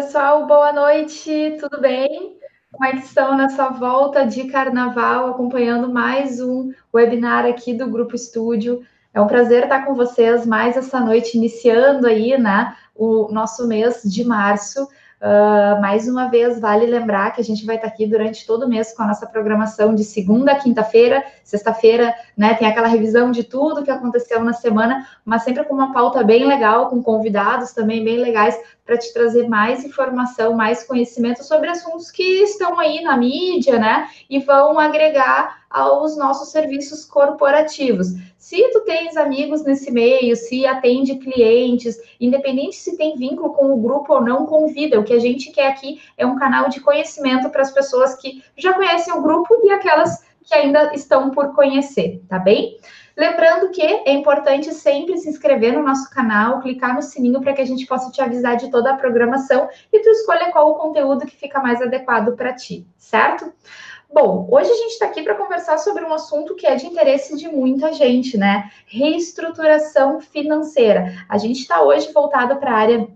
pessoal, boa noite, tudo bem? Como é que estão nessa volta de carnaval, acompanhando mais um webinar aqui do Grupo Estúdio? É um prazer estar com vocês mais essa noite, iniciando aí, né, o nosso mês de março. Uh, mais uma vez, vale lembrar que a gente vai estar aqui durante todo o mês com a nossa programação de segunda a quinta-feira. Sexta-feira, né, tem aquela revisão de tudo que aconteceu na semana, mas sempre com uma pauta bem legal, com convidados também bem legais, para te trazer mais informação, mais conhecimento sobre assuntos que estão aí na mídia, né, e vão agregar aos nossos serviços corporativos. Se tu tens amigos nesse meio, se atende clientes, independente se tem vínculo com o grupo ou não, convida. O que a gente quer aqui é um canal de conhecimento para as pessoas que já conhecem o grupo e aquelas que ainda estão por conhecer, tá bem? Lembrando que é importante sempre se inscrever no nosso canal, clicar no sininho para que a gente possa te avisar de toda a programação e tu escolha qual o conteúdo que fica mais adequado para ti, certo? Bom, hoje a gente está aqui para conversar sobre um assunto que é de interesse de muita gente, né? Reestruturação financeira. A gente está hoje voltado para a área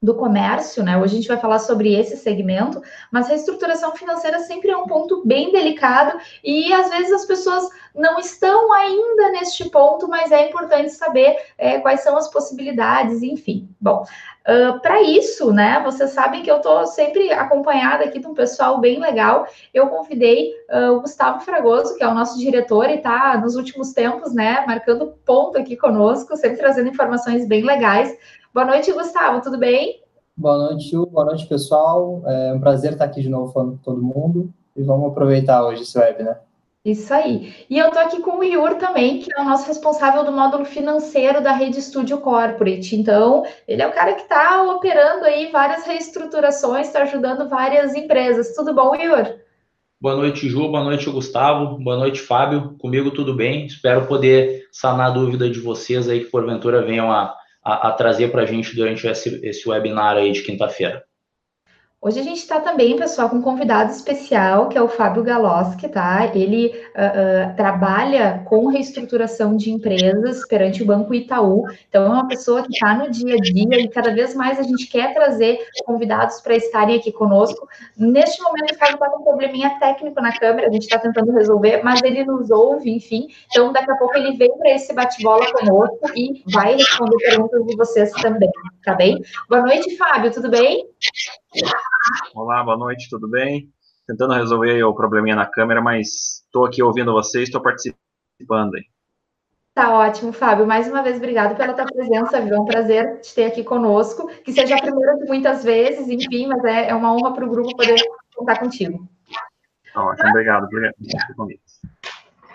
do comércio, né? Hoje a gente vai falar sobre esse segmento, mas reestruturação financeira sempre é um ponto bem delicado e às vezes as pessoas não estão ainda neste ponto, mas é importante saber é, quais são as possibilidades, enfim. Bom, uh, para isso, né? Vocês sabem que eu estou sempre acompanhada aqui de um pessoal bem legal. Eu convidei uh, o Gustavo Fragoso, que é o nosso diretor e está nos últimos tempos, né? Marcando ponto aqui conosco, sempre trazendo informações bem legais Boa noite, Gustavo, tudo bem? Boa noite, Ju. Boa noite, pessoal. É um prazer estar aqui de novo falando com todo mundo. E vamos aproveitar hoje esse web, né? Isso aí. E eu tô aqui com o Yur também, que é o nosso responsável do módulo financeiro da Rede Studio Corporate. Então, ele é o cara que está operando aí várias reestruturações, está ajudando várias empresas. Tudo bom, Yur? Boa noite, Ju. Boa noite, Gustavo. Boa noite, Fábio. Comigo tudo bem. Espero poder sanar a dúvida de vocês aí que porventura venham a a, a trazer para a gente durante esse, esse webinar aí de quinta-feira. Hoje a gente está também, pessoal, com um convidado especial, que é o Fábio Galoski, tá? Ele uh, uh, trabalha com reestruturação de empresas perante o Banco Itaú. Então, é uma pessoa que está no dia a dia e cada vez mais a gente quer trazer convidados para estarem aqui conosco. Neste momento, o Fábio está com um probleminha técnico na câmera, a gente está tentando resolver, mas ele nos ouve, enfim. Então, daqui a pouco ele vem para esse bate-bola conosco e vai responder perguntas de vocês também, tá bem? Boa noite, Fábio, tudo bem? Olá, boa noite, tudo bem? Tentando resolver o probleminha na câmera, mas estou aqui ouvindo vocês, estou participando aí. Tá ótimo, Fábio. Mais uma vez, obrigado pela tua presença, viu? É um prazer te ter aqui conosco. Que seja a primeira de muitas vezes, enfim, mas é, é uma honra para o grupo poder contar contigo. Tá ótimo, obrigado. Obrigado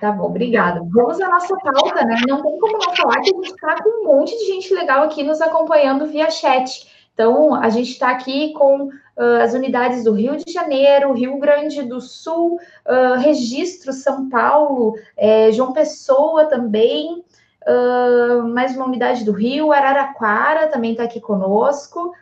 Tá bom, obrigada. Vamos à nossa pauta, né? Não tem como não falar que a gente está com um monte de gente legal aqui nos acompanhando via chat. Então, a gente está aqui com uh, as unidades do Rio de Janeiro, Rio Grande do Sul, uh, Registro São Paulo, é, João Pessoa também, uh, mais uma unidade do Rio, Araraquara também está aqui conosco.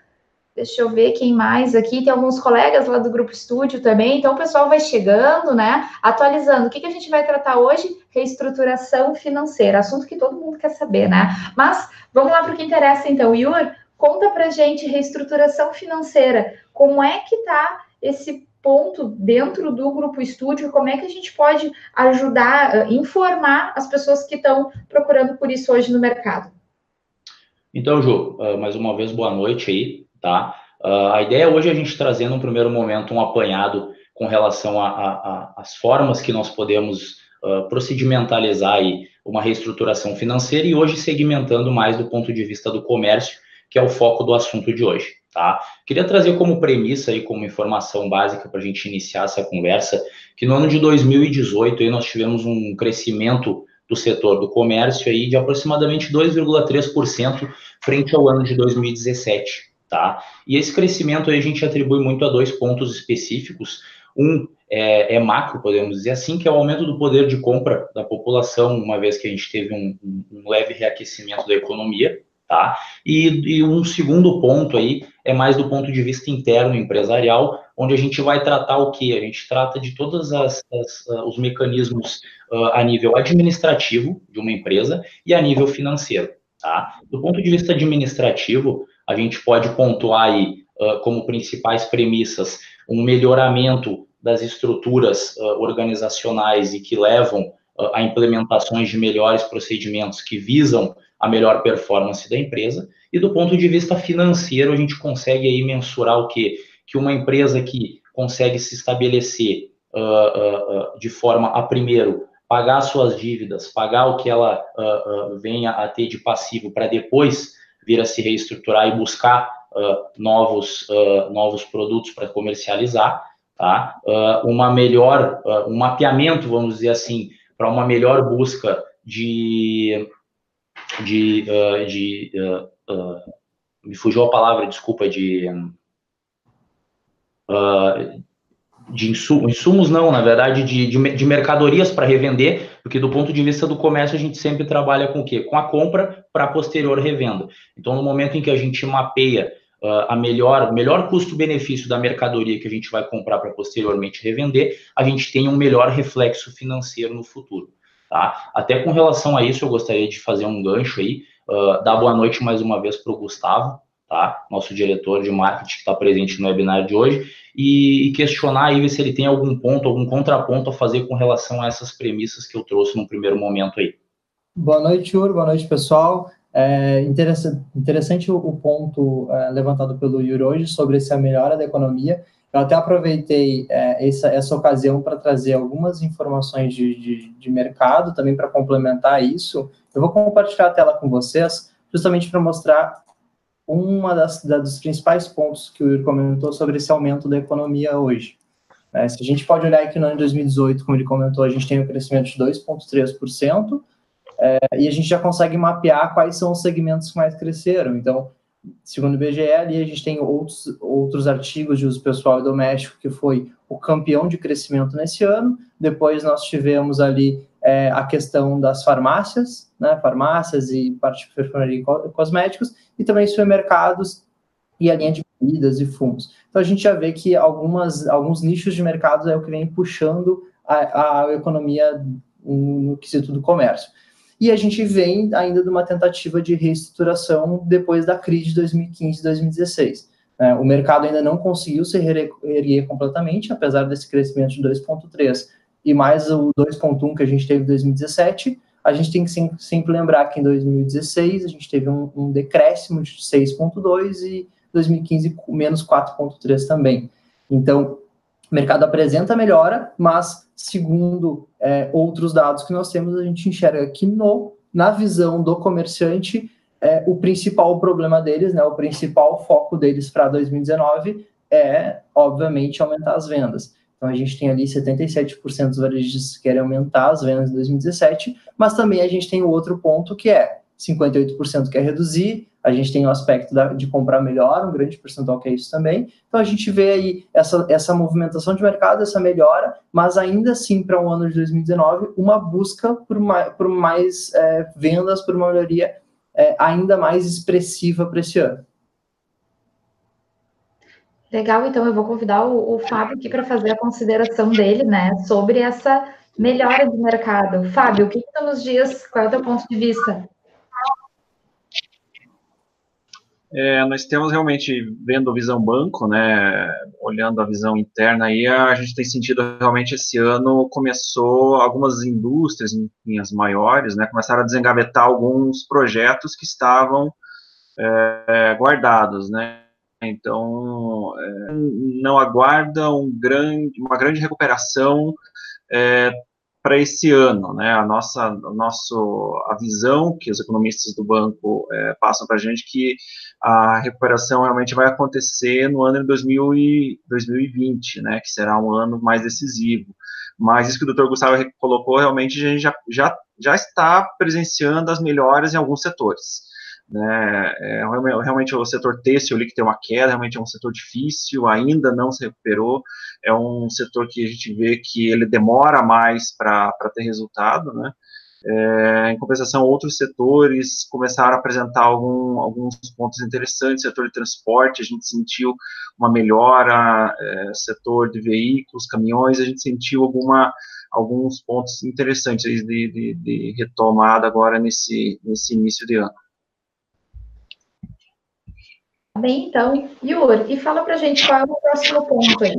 Deixa eu ver quem mais aqui. Tem alguns colegas lá do Grupo Estúdio também. Então, o pessoal vai chegando, né? Atualizando. O que, que a gente vai tratar hoje? Reestruturação financeira. Assunto que todo mundo quer saber, né? Mas vamos lá para o que interessa, então. Yuri, Conta para gente reestruturação financeira. Como é que está esse ponto dentro do grupo estúdio? Como é que a gente pode ajudar, eh, informar as pessoas que estão procurando por isso hoje no mercado? Então, Ju, eh, mais uma vez boa noite aí, tá? Eh, a ideia hoje é a gente trazer num primeiro momento um apanhado com relação às formas que nós podemos procedimentalizar aí uma reestruturação financeira e hoje segmentando mais do ponto de vista do comércio que é o foco do assunto de hoje, tá? Queria trazer como premissa e como informação básica para a gente iniciar essa conversa, que no ano de 2018 aí nós tivemos um crescimento do setor do comércio aí de aproximadamente 2,3% frente ao ano de 2017, tá? E esse crescimento aí a gente atribui muito a dois pontos específicos. Um é, é, macro, podemos dizer assim, que é o aumento do poder de compra da população, uma vez que a gente teve um, um leve reaquecimento da economia, Tá? E, e, um segundo ponto aí é mais do ponto de vista interno empresarial, onde a gente vai tratar o que? A gente trata de todos uh, os mecanismos uh, a nível administrativo de uma empresa e a nível financeiro. Tá? Do ponto de vista administrativo, a gente pode pontuar aí uh, como principais premissas um melhoramento das estruturas uh, organizacionais e que levam a implementações de melhores procedimentos que visam a melhor performance da empresa. E do ponto de vista financeiro, a gente consegue aí mensurar o quê? Que uma empresa que consegue se estabelecer uh, uh, de forma a, primeiro, pagar suas dívidas, pagar o que ela venha a ter de passivo para depois vir a se reestruturar e buscar novos, novos produtos para comercializar, tá? uma melhor, um mapeamento, vamos dizer assim, para uma melhor busca de, de, de me fugiu a palavra, desculpa, de uh, de insumos, não, na verdade, de, de, de mercadorias para revender, porque do ponto de vista do comércio a gente sempre trabalha com o quê? Com a compra para posterior revenda. Então, no momento em que a gente mapeia uh, a melhor, melhor custo-benefício da mercadoria que a gente vai comprar para posteriormente revender, a gente tem um melhor reflexo financeiro no futuro. Tá? Até com relação a isso, eu gostaria de fazer um gancho aí, uh, dar boa noite mais uma vez para o Gustavo, tá? Nosso diretor de marketing que está presente no webinar de hoje, e, e questionar aí se ele tem algum ponto, algum contraponto a fazer com relação a essas premissas que eu trouxe no primeiro momento aí. Boa noite, Yuri, boa noite, pessoal. É interessante, interessante o, ponto é, levantado pelo Yuri hoje sobre essa melhora da economia. Eu até aproveitei é, essa, essa ocasião para trazer algumas informações de, de, de mercado, também para complementar isso. Eu vou compartilhar a tela com vocês, justamente para mostrar uma das, da, dos principais pontos que o Yuri comentou sobre esse aumento da economia hoje. É, se a gente pode olhar aqui no ano de 2018, como ele comentou, a gente tem um crescimento de 2,3%, é, e a gente já consegue mapear quais são os segmentos que mais cresceram. Então, segundo o IBGE, ali a gente tem outros, outros artigos de uso pessoal e doméstico, que foi o campeão de crescimento nesse ano. Depois nós tivemos ali é, a questão das farmácias, né, farmácias e parte de perfumaria e cosméticos, e também supermercados e a linha de bebidas e fumos. Então a gente já vê que algumas, alguns nichos de mercado é o que vem puxando a, a economia no quesito do comércio. E a gente vem ainda de uma tentativa de reestruturação depois da crise de 2015 e 2016. É, o mercado ainda não conseguiu se reerguer completamente, apesar desse crescimento de 2,3% e mais o 2.1 que a gente teve em 2017, a gente tem que sempre lembrar que em 2016 a gente teve um, um decréscimo de 6.2 e 2015 menos 4.3 também. Então, o mercado apresenta melhora, mas segundo é, outros dados que nós temos, a gente enxerga que no, na visão do comerciante, é, o principal problema deles, né, o principal foco deles para 2019 é, obviamente, aumentar as vendas. Então, a gente tem ali 77% dos varejistas que querem aumentar as vendas em 2017, mas também a gente tem o outro ponto que é 58% quer reduzir, a gente tem o aspecto da, de comprar melhor, um grande percentual que é isso também. Então, a gente vê aí essa, essa movimentação de mercado, essa melhora, mas ainda assim, para o um ano de 2019, uma busca por mais, por mais é, vendas, por uma melhoria é, ainda mais expressiva para esse ano. Legal, então eu vou convidar o, o Fábio aqui para fazer a consideração dele, né, sobre essa melhora de mercado. Fábio, o que, tu nos diz? Qual é o teu ponto de vista? É, nós temos realmente, vendo visão banco, né, olhando a visão interna aí, a gente tem sentido realmente esse ano começou algumas indústrias, em linhas maiores, né, começaram a desengavetar alguns projetos que estavam é, guardados, né, então, é, não aguarda um grande, uma grande recuperação é, para esse ano, né? A nossa, a nosso, a visão que os economistas do banco é, passam para a gente que a recuperação realmente vai acontecer no ano de 2000 e 2020, né? Que será um ano mais decisivo. Mas isso que o Dr. Gustavo colocou, realmente a gente já, já, já está presenciando as melhores em alguns setores. Né? É, realmente o setor têxtil ali que tem uma queda, realmente é um setor difícil, ainda não se recuperou, é um setor que a gente vê que ele demora mais para ter resultado, né? É, em compensação, outros setores começaram a apresentar algum, alguns pontos interessantes. Setor de transporte, a gente sentiu uma melhora. É, setor de veículos, caminhões, a gente sentiu alguma, alguns pontos interessantes de, de, de retomada agora nesse, nesse início de ano. Bem, então, Yuri, e fala para a gente qual é o próximo ponto aí.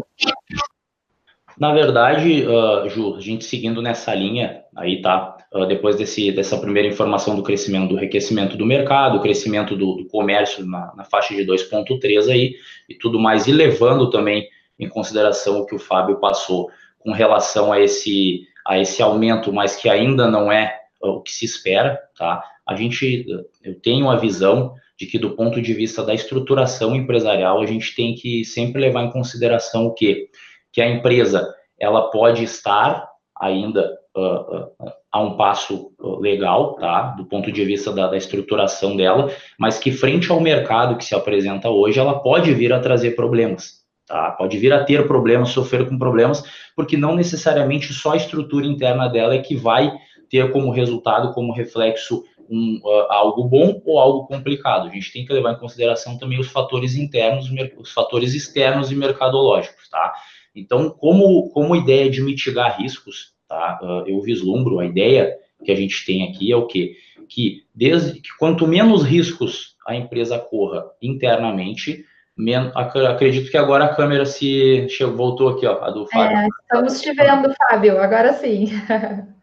Na verdade, uh, Ju, a gente seguindo nessa linha aí, tá? Uh, depois desse, dessa primeira informação do crescimento, do enriquecimento do mercado, crescimento do, do comércio na, na, faixa de 2,3 aí e tudo mais, e levando também em consideração o que o Fábio passou com relação a esse, a esse aumento, mas que ainda não é uh, o que se espera, tá? A gente, eu tenho a visão de que do ponto de vista da estruturação empresarial, a gente tem que sempre levar em consideração o quê? Que a empresa, ela pode estar ainda uh, uh, a um passo legal, tá? Do ponto de vista da, da, estruturação dela, mas que frente ao mercado que se apresenta hoje, ela pode vir a trazer problemas, tá? Pode vir a ter problemas, sofrer com problemas, porque não necessariamente só a estrutura interna dela é que vai ter como resultado, como reflexo, um, uh, algo bom ou algo complicado. A gente tem que levar em consideração também os fatores internos, os fatores externos e mercadológicos, tá? Então, como, como ideia de mitigar riscos, tá? Uh, eu vislumbro a ideia que a gente tem aqui é o quê? Que desde que quanto menos riscos a empresa corra internamente, men, acredito que agora a câmera se chegou, voltou aqui, ó, a do Fábio. É, estamos te vendo, Fábio, agora sim.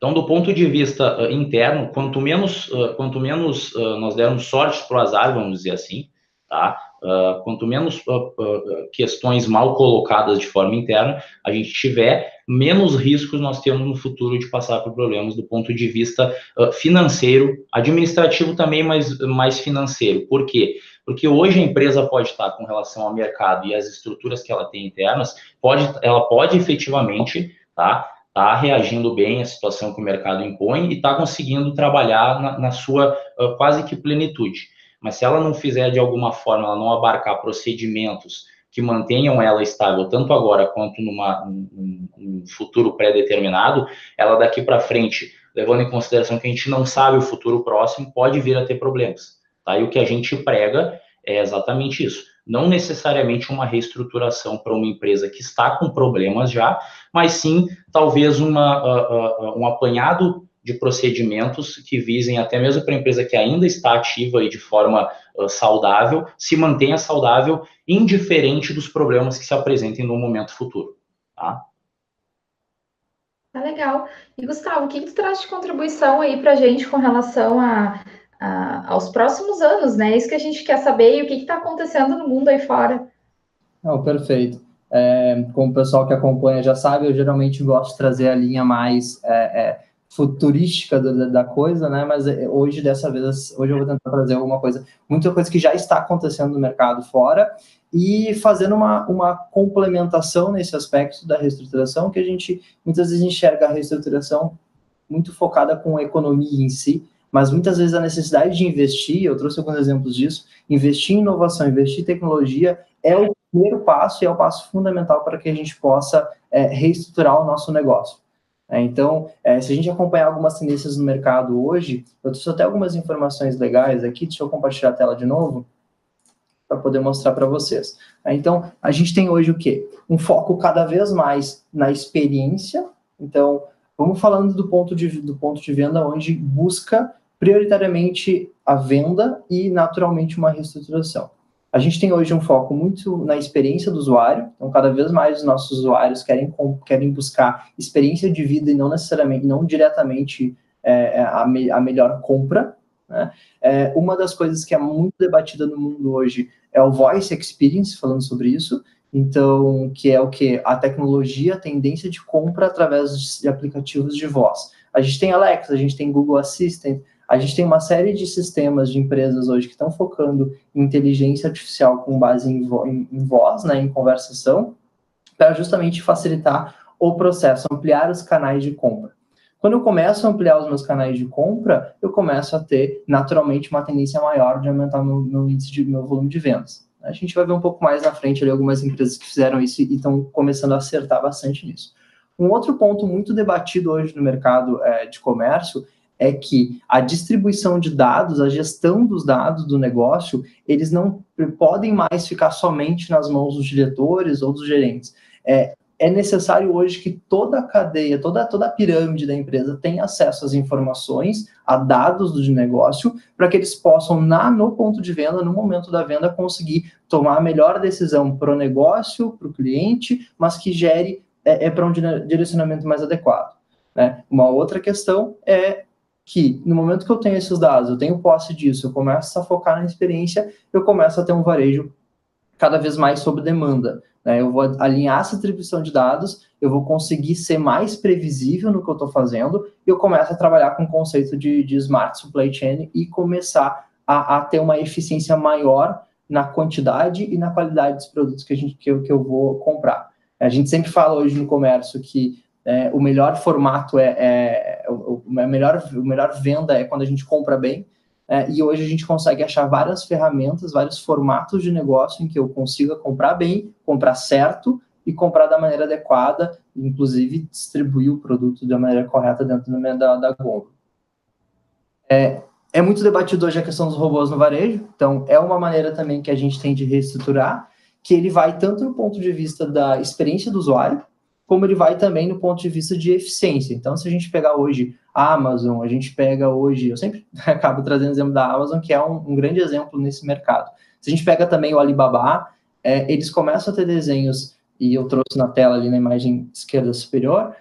Então, do ponto de vista uh, interno, quanto menos, uh, quanto menos uh, nós dermos sorte para o azar, vamos dizer assim, tá? quanto menos questões mal colocadas de forma interna a gente tiver, menos riscos nós temos no futuro de passar por problemas do ponto de vista financeiro, administrativo também, mas mais financeiro. Por quê? Porque hoje a empresa pode estar com relação ao mercado e as estruturas que ela tem internas, pode, ela pode efetivamente, tá? Está reagindo bem à situação que o mercado impõe e está conseguindo trabalhar na, na sua uh, quase que plenitude. Mas se ela não fizer de alguma forma, ela não abarcar procedimentos que mantenham ela estável tanto agora quanto numa um, um futuro pré-determinado, ela daqui para frente, levando em consideração que a gente não sabe o futuro próximo, pode vir a ter problemas. Tá? E o que a gente prega é exatamente isso não necessariamente uma reestruturação para uma empresa que está com problemas já, mas sim talvez uma, uh, uh, um apanhado de procedimentos que visem até mesmo para a empresa que ainda está ativa e de forma uh, saudável, se mantenha saudável, indiferente dos problemas que se apresentem no momento futuro. Tá? Tá legal. E Gustavo, o que, tu traz de contribuição aí para a gente com relação a aos próximos anos, né? É isso que a gente quer saber e o que está acontecendo no mundo aí fora. Não, perfeito. É, como o pessoal que acompanha já sabe, eu geralmente gosto de trazer a linha mais é, é, futurística da, da, coisa, né? Mas é, hoje, dessa vez, hoje eu vou tentar trazer alguma coisa, muita coisa que já está acontecendo no mercado fora e fazendo uma, uma complementação nesse aspecto da reestruturação, que a gente muitas vezes enxerga a reestruturação muito focada com a economia em si, mas muitas vezes a necessidade de investir, eu trouxe alguns exemplos disso, investir em inovação, investir em tecnologia é o primeiro passo e é o passo fundamental para que a gente possa é, reestruturar o nosso negócio. É, então, é, se a gente acompanhar algumas tendências no mercado hoje, eu trouxe até algumas informações legais aqui, deixa eu compartilhar a tela de novo, para poder mostrar para vocês. É, então, a gente tem hoje o quê? Um foco cada vez mais na experiência, então, vamos falando do ponto de, do ponto de venda onde busca prioritariamente a venda e, naturalmente, uma reestruturação. A gente tem hoje um foco muito na experiência do usuário, então cada vez mais os nossos usuários querem, querem buscar experiência de vida e não necessariamente, não diretamente é, é, a, me, a melhor compra. Né? É, uma das coisas que é muito debatida no mundo hoje é o voice experience, falando sobre isso, então, que é o que? A tecnologia, a tendência de compra através de aplicativos de voz. A gente tem Alexa, a gente tem Google Assistant, a gente tem uma série de sistemas de empresas hoje que estão focando em inteligência artificial com base em, vo em, em voz, né, em conversação, para justamente facilitar o processo, ampliar os canais de compra. Quando eu começo a ampliar os meus canais de compra, eu começo a ter naturalmente uma tendência maior de aumentar meu, meu índice de meu volume de vendas. A gente vai ver um pouco mais na frente ali algumas empresas que fizeram isso e estão começando a acertar bastante nisso. Um outro ponto muito debatido hoje no mercado é, de comércio é que a distribuição de dados, a gestão dos dados do negócio, eles não podem mais ficar somente nas mãos dos diretores ou dos gerentes. É, é necessário hoje que toda a cadeia, toda, toda a pirâmide da empresa tenha acesso às informações, a dados do negócio, para que eles possam, na, no ponto de venda, no momento da venda, conseguir tomar a melhor decisão para o negócio, para o cliente, mas que gere é, é para um direcionamento mais adequado. Né? Uma outra questão é que no momento que eu tenho esses dados, eu tenho posse disso, eu começo a focar na experiência, eu começo a ter um varejo cada vez mais sob demanda. Né? Eu vou alinhar essa atribuição de dados, eu vou conseguir ser mais previsível no que eu estou fazendo, e eu começo a trabalhar com o conceito de, de smart supply chain e começar a, a, ter uma eficiência maior na quantidade e na qualidade dos produtos que, a gente, que, eu, que eu vou comprar. A gente sempre fala hoje no comércio que é, o melhor formato é, é, o, a melhor, o melhor venda é quando a gente compra bem, é, e hoje a gente consegue achar várias ferramentas, vários formatos de negócio em que eu consiga comprar bem, comprar certo e comprar da maneira adequada, inclusive distribuir o produto da maneira correta dentro da, da Gombo. É, é muito debatido hoje a questão dos robôs no varejo, então é uma maneira também que a gente tem de reestruturar, que ele vai tanto no ponto de vista da experiência do usuário, como ele vai também no ponto de vista de eficiência. Então, se a gente pegar hoje a Amazon, a gente pega hoje, eu sempre acabo trazendo o exemplo da Amazon, que é um, um, grande exemplo nesse mercado. Se a gente pega também o Alibaba, é, eles começam a ter desenhos, e eu trouxe na tela ali na imagem esquerda superior,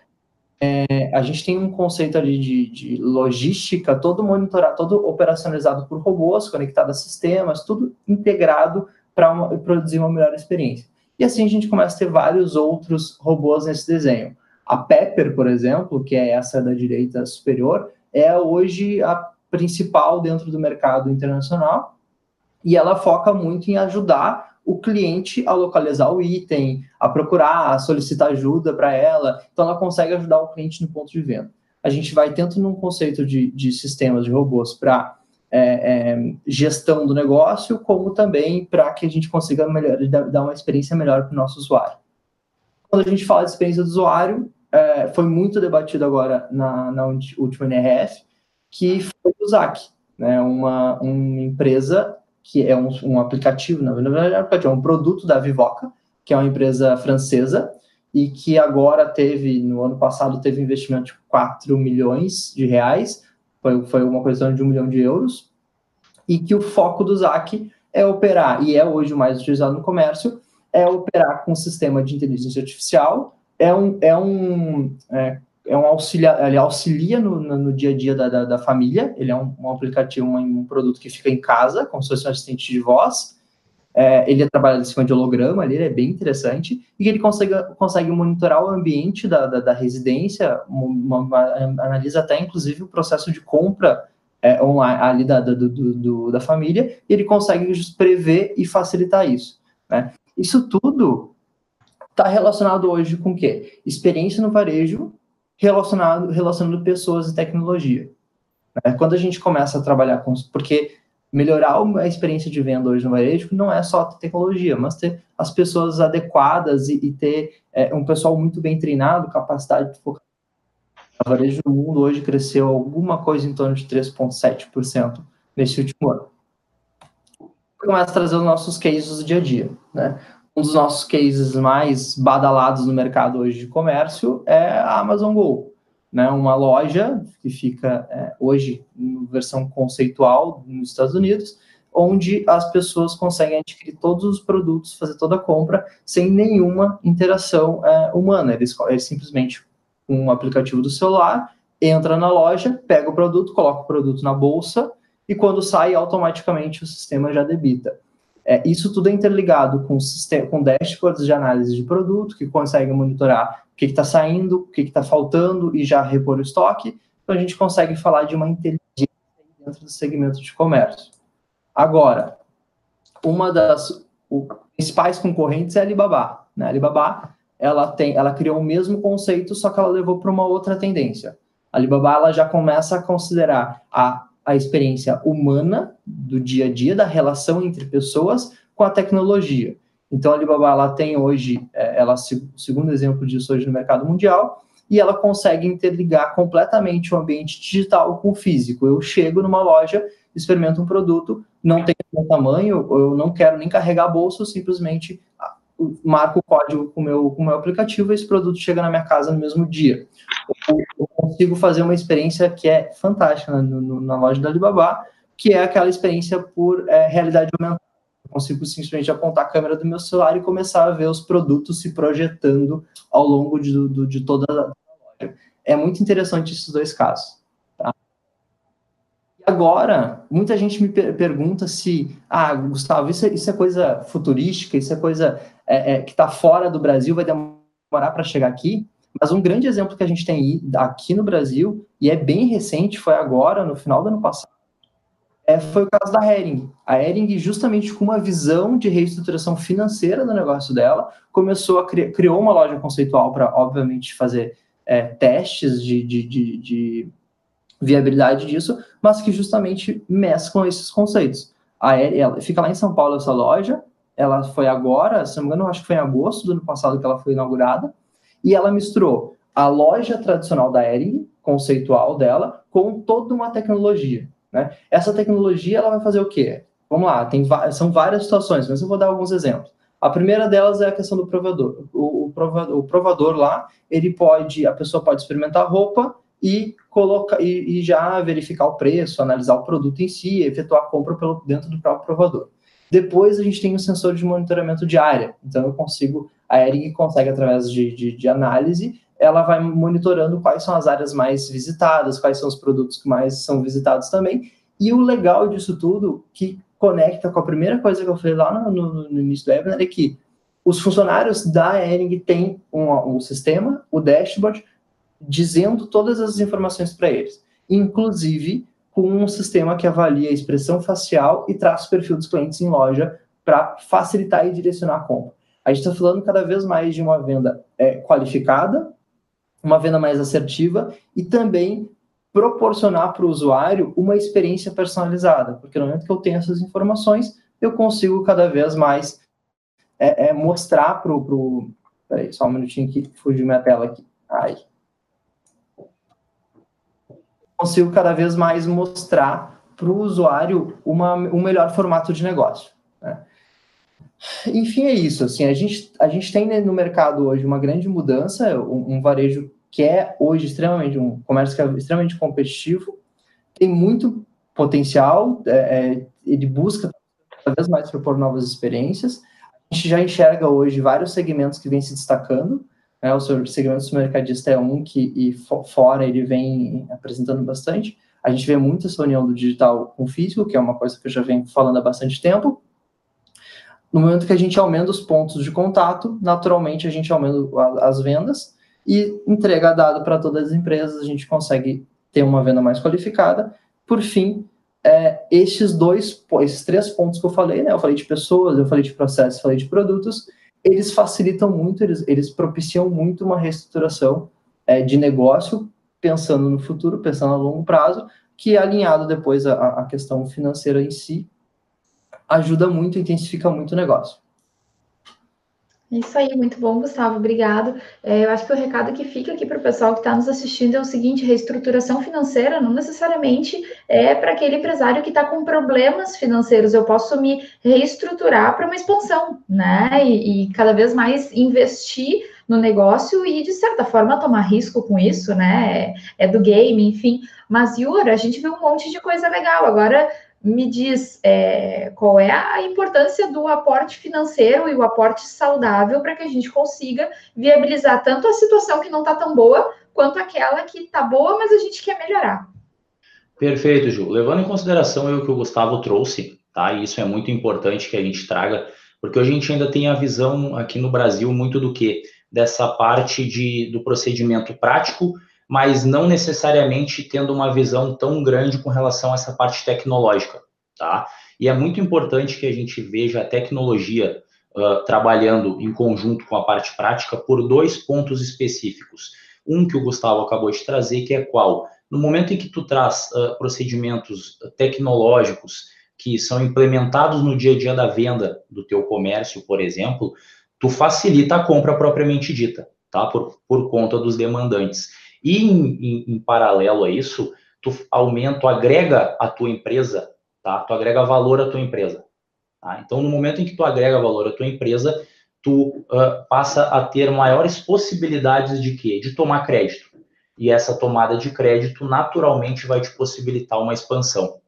é, a gente tem um conceito ali de, de logística, todo monitorado, todo operacionalizado por robôs, conectado a sistemas, tudo integrado para produzir uma melhor experiência. E assim a gente começa a ter vários outros robôs nesse desenho. A Pepper, por exemplo, que é essa da direita superior, é hoje a principal dentro do mercado internacional e ela foca muito em ajudar o cliente a localizar o item, a procurar, a solicitar ajuda para ela. Então, ela consegue ajudar o cliente no ponto de venda. A gente vai tanto num conceito de, de sistemas de robôs para é, é, gestão do negócio, como também para que a gente consiga melhor, dar uma experiência melhor para o nosso usuário. Quando a gente fala de experiência do usuário, é, foi muito debatido agora na, na última NRF, que foi o ZAC, né, uma, uma empresa que é um, um aplicativo, na verdade é um produto da Vivoca, que é uma empresa francesa, e que agora teve, no ano passado, teve investimento de 4 milhões de reais, foi, foi uma questão de um milhão de euros, e que o foco do ZAC é operar, e é hoje o mais utilizado no comércio, é operar com um sistema de inteligência artificial, é um, é um, é, é um auxiliar, ele auxilia no, no, no dia a dia da, da, da, família, ele é um, um aplicativo, um, um, produto que fica em casa, como se fosse um assistente de voz, é, ele trabalha em cima de holograma ali, ele é bem interessante, e ele consegue, consegue monitorar o ambiente da, da, da residência, uma, uma, analisa até, inclusive, o processo de compra é, online, ali da, do, do, do, da família, e ele consegue prever e facilitar isso. Né? Isso tudo está relacionado hoje com o quê? Experiência no varejo relacionado, relacionando pessoas e tecnologia. Né? Quando a gente começa a trabalhar com... Porque melhorar a experiência de venda hoje no varejo não é só tecnologia, mas ter as pessoas adequadas e, e ter é, um pessoal muito bem treinado, capacidade de focar. O varejo no mundo hoje cresceu alguma coisa em torno de 3,7% nesse último ano. Começa a trazer os nossos cases do dia a dia, né? Um dos nossos cases mais badalados no mercado hoje de comércio é a Amazon Go né, uma loja que fica é, hoje em versão conceitual nos Estados Unidos, onde as pessoas conseguem adquirir todos os produtos, fazer toda a compra sem nenhuma interação é, humana. Eles, simplesmente um aplicativo do celular entra na loja, pega o produto, coloca o produto na bolsa e quando sai automaticamente o sistema já debita. É, isso tudo é interligado com, sistema, com dashboards de análise de produto, que conseguem monitorar o que está saindo, o que está faltando e já repor o estoque. Então, a gente consegue falar de uma inteligência dentro do segmento de comércio. Agora, uma das principais concorrentes é a Alibaba. Né? A Alibaba ela, tem, ela criou o mesmo conceito, só que ela levou para uma outra tendência. A Alibaba ela já começa a considerar a a experiência humana do dia a dia, da relação entre pessoas com a tecnologia. Então, a Alibaba ela tem hoje, é, ela o segundo exemplo disso hoje no mercado mundial, e ela consegue interligar completamente o ambiente digital com o físico. Eu chego numa loja, experimento um produto, não tem tamanho, eu não quero nem carregar eu simplesmente marco o código com o meu, com meu aplicativo e esse produto chega na minha casa no mesmo dia. Eu, consigo fazer uma experiência que é fantástica na, no, na loja da Alibaba, que é aquela experiência por é, realidade aumentada. Eu consigo simplesmente apontar a câmera do meu celular e começar a ver os produtos se projetando ao longo de, do, de toda a loja. É muito interessante esses dois casos. Agora, muita gente me per pergunta se, ah, Gustavo, isso é, isso é coisa futurística, isso é coisa é, é, que está fora do Brasil, vai demorar para chegar aqui. Mas um grande exemplo que a gente tem aqui no Brasil, e é bem recente, foi agora, no final do ano passado, é, foi o caso da Hering. A Hering, justamente com uma visão de reestruturação financeira do negócio dela, começou a criou uma loja conceitual para, obviamente, fazer é, testes de, de, de, de viabilidade disso, mas que justamente mesclam esses conceitos. A ela fica lá em São Paulo essa loja, ela foi agora, se não me engano, acho que foi em agosto do ano passado que ela foi inaugurada, e ela misturou a loja tradicional da Ering, conceitual dela, com toda uma tecnologia. Né? Essa tecnologia ela vai fazer o quê? Vamos lá, tem, são várias situações, mas eu vou dar alguns exemplos. A primeira delas é a questão do provador. O, o, provador, o provador lá, ele pode, a pessoa pode experimentar roupa e colocar e, e, já verificar o preço, analisar o produto em si, efetuar a compra pelo, dentro do próprio provador. Depois a gente tem o sensor de monitoramento de área. Então eu consigo, a Ering consegue através de, de, de, análise, ela vai monitorando quais são as áreas mais visitadas, quais são os produtos que mais são visitados também. E o legal disso tudo, que conecta com a primeira coisa que eu falei lá no, no, no início do webinar, é que os funcionários da Ering têm um, um sistema, o dashboard, dizendo todas as informações para eles, inclusive com um sistema que avalia a expressão facial e traz o perfil dos clientes em loja para facilitar e direcionar a compra. A gente está falando cada vez mais de uma venda é, qualificada, uma venda mais assertiva e também proporcionar para o usuário uma experiência personalizada, porque no momento que eu tenho essas informações, eu consigo cada vez mais é, é, mostrar para o. Pro... Peraí, só um minutinho que fugiu minha tela aqui. Ai consigo cada vez mais mostrar para o usuário uma, um melhor formato de negócio. Né? Enfim, é isso. Assim, a, gente, a gente tem no mercado hoje uma grande mudança, um, um varejo que é hoje extremamente, um comércio que é extremamente competitivo, tem muito potencial, é, é, ele busca cada vez mais propor novas experiências. A gente já enxerga hoje vários segmentos que vêm se destacando, né, o segmento mercadista é um que, e fora, ele vem apresentando bastante. A gente vê muito essa união do digital com o físico, que é uma coisa que eu já venho falando há bastante tempo. No momento que a gente aumenta os pontos de contato, naturalmente a gente aumenta as vendas e entrega dado para todas as empresas, a gente consegue ter uma venda mais qualificada. Por fim, é, esses dois, esses três pontos que eu falei, né? Eu falei de pessoas, eu falei de processos, falei de produtos, eles facilitam muito, eles, eles propiciam muito uma reestruturação é, de negócio, pensando no futuro, pensando a longo prazo, que alinhado depois à, questão financeira em si, ajuda muito, intensifica muito o negócio. Isso aí, muito bom, Gustavo, obrigado. É, eu acho que o recado que fica aqui para o pessoal que está nos assistindo é o seguinte: reestruturação financeira não necessariamente é para aquele empresário que está com problemas financeiros. Eu posso me reestruturar para uma expansão, né? E, e, cada vez mais investir no negócio e, de certa forma, tomar risco com isso, né? É, é do game, enfim. Mas, Yura, a gente viu um monte de coisa legal. Agora me diz é, qual é a importância do aporte financeiro e o aporte saudável para que a gente consiga viabilizar tanto a situação que não está tão boa, quanto aquela que está boa, mas a gente quer melhorar. Perfeito, Ju. Levando em consideração o que o Gustavo trouxe, tá? E isso é muito importante que a gente traga, porque a gente ainda tem a visão aqui no Brasil muito do que? Dessa parte de, do procedimento prático mas não necessariamente tendo uma visão tão grande com relação a essa parte tecnológica, tá? E é muito importante que a gente veja a tecnologia uh, trabalhando em conjunto com a parte prática por dois pontos específicos. Um que o Gustavo acabou de trazer, que é qual? No momento em que tu traz uh, procedimentos tecnológicos que são implementados no dia a dia da venda do teu comércio, por exemplo, tu facilita a compra propriamente dita, tá? Por, por conta dos demandantes. E em, em, em paralelo a isso, tu aumenta, tu agrega a tua empresa, tá? Tu agrega valor à tua empresa. Tá? Então, no momento em que tu agrega valor à tua empresa, tu uh, passa a ter maiores possibilidades de quê? De tomar crédito. E essa tomada de crédito naturalmente vai te possibilitar uma expansão.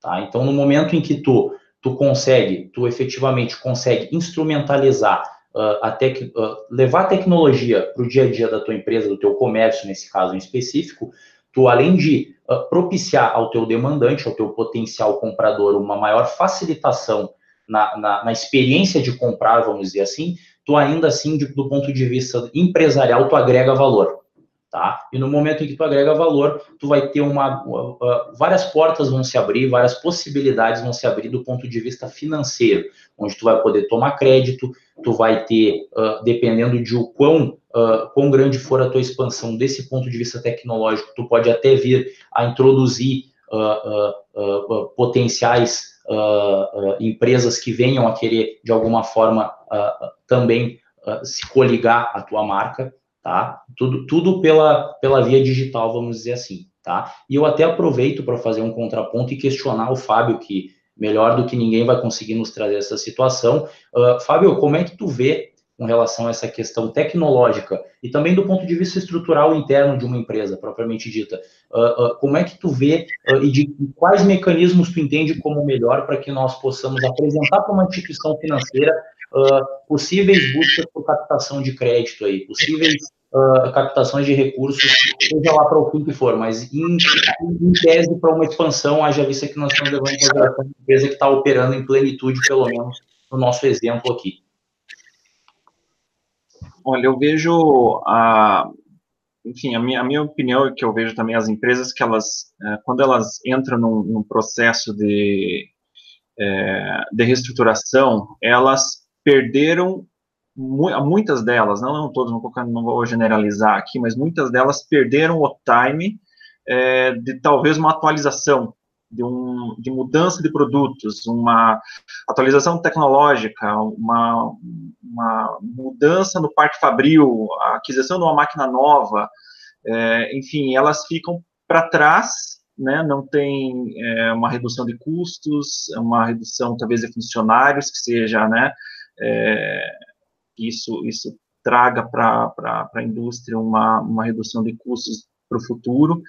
Tá? Então, no momento em que tu, tu consegue, tu efetivamente consegue instrumentalizar uh, a tec, uh, levar a tecnologia para o dia a dia da tua empresa, do teu comércio, nesse caso em específico, tu além de uh, propiciar ao teu demandante, ao teu potencial comprador, uma maior facilitação na, na, na, experiência de comprar, vamos dizer assim, tu ainda assim, de, do ponto de vista empresarial, tu agrega valor, tá? E no momento em que tu agrega valor, tu vai ter uma, várias portas vão se abrir, várias possibilidades vão se abrir do ponto de vista financeiro, onde tu vai poder tomar crédito, tu vai ter, uh, dependendo de o quão, quão grande for a tua expansão desse ponto de vista tecnológico, tu pode até vir a introduzir potenciais uh, uh, empresas que venham a querer, de alguma forma, uh, também se coligar à tua marca, tá? Tudo, tudo pela, pela via digital, vamos dizer assim, tá? E eu até aproveito para fazer um contraponto e questionar o Fábio, que melhor do que ninguém vai conseguir nos trazer essa situação. Fábio, como é que tu vê com relação a essa questão tecnológica e também do ponto de vista estrutural interno de uma empresa, propriamente dita. Uh, uh, como é que tu vê uh, e de quais mecanismos tu entende como melhor para que nós possamos apresentar para uma instituição financeira possíveis buscas por captação de crédito aí, possíveis captações de recursos, seja lá para o fim que for, mas em, em tese para uma expansão, haja vista que nós estamos levando em consideração uma empresa que está operando em plenitude, pelo menos no nosso exemplo aqui. Olha, eu vejo a, enfim, a minha, a minha opinião é que eu vejo também as empresas que elas, é, quando elas entram num, num processo de, é, de reestruturação, elas perderam, muitas delas, não, não todas, não, vou generalizar aqui, mas muitas delas perderam o time é, de talvez uma atualização de, um, de mudança de produtos, uma atualização tecnológica, uma, uma mudança no parque fabril, a aquisição de uma máquina nova, é, enfim, elas ficam para trás, né, não tem é, uma redução de custos, uma redução talvez de funcionários, que seja, né, é, isso, isso traga para a indústria uma, uma redução de custos para o futuro.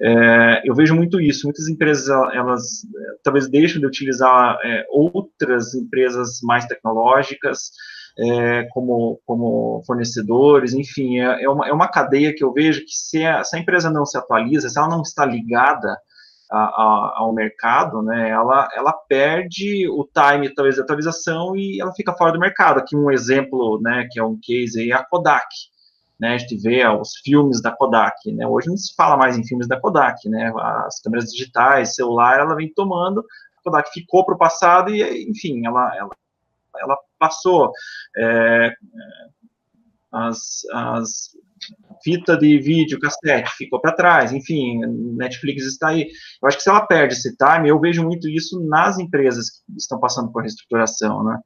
É, eu vejo muito isso. Muitas empresas elas é, talvez deixam de utilizar é, outras empresas mais tecnológicas é, como, como fornecedores. Enfim, é, é, uma, é uma cadeia que eu vejo que se a, se a empresa não se atualiza, se ela não está ligada a, ao mercado, né, ela, ela perde o time, talvez, de atualização e ela fica fora do mercado. Aqui um exemplo, né, que é um case aí, é a Kodak né, a gente vê os filmes da Kodak, né, hoje não se fala mais em filmes da Kodak, né, as câmeras digitais, celular, ela vem tomando, a Kodak ficou para o passado e, enfim, ela, ela, ela passou é, as, as fita de vídeo, cassete, ficou para trás, enfim, Netflix está aí. Eu acho que se ela perde esse time, eu vejo muito isso nas empresas que estão passando por reestruturação, né,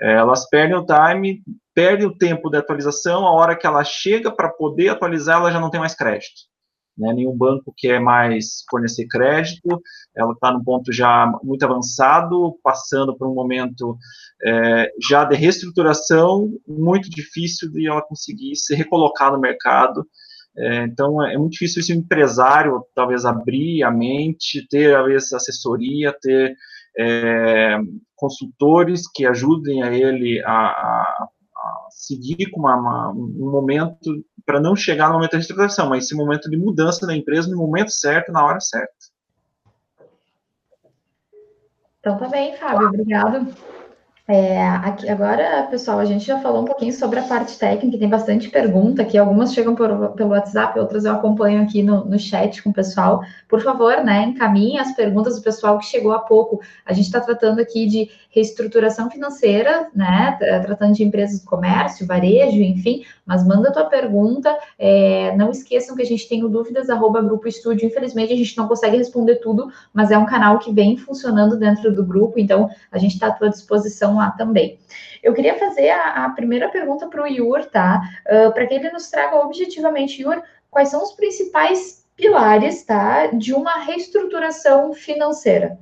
é, elas perdem o time, perdem o tempo de atualização, a hora que ela chega para poder atualizar, ela já não tem mais crédito. Né? Nenhum banco quer mais fornecer crédito, ela está num ponto já muito avançado, passando por um momento é, já de reestruturação, muito difícil de ela conseguir se recolocar no mercado. É, então, é, é muito difícil esse empresário, talvez, abrir a mente, ter, talvez, assessoria, ter é, consultores que ajudem a ele a, a, seguir com uma, uma, um momento, para não chegar no momento de reestruturação, mas esse momento de mudança da empresa no momento certo, na hora certa. Então tá bem, Fábio, obrigado. É, aqui, agora, pessoal, a gente já falou um pouquinho sobre a parte técnica, tem bastante pergunta aqui, algumas chegam por, pelo WhatsApp, outras eu acompanho aqui no, no chat com o pessoal. Por favor, né, encaminhe as perguntas do pessoal que chegou há pouco. A gente está tratando aqui de reestruturação financeira, né, tratando de empresas do comércio, varejo, enfim, mas manda tua pergunta, é, não esqueçam que a gente tem o dúvidas, arroba Grupo Estúdio, infelizmente a gente não consegue responder tudo, mas é um canal que vem funcionando dentro do grupo, então a gente está à tua disposição lá também. Eu queria fazer a, a primeira pergunta para o Yur, tá? Uh, para que ele nos traga objetivamente, Yur, quais são os principais pilares, tá, de uma reestruturação financeira?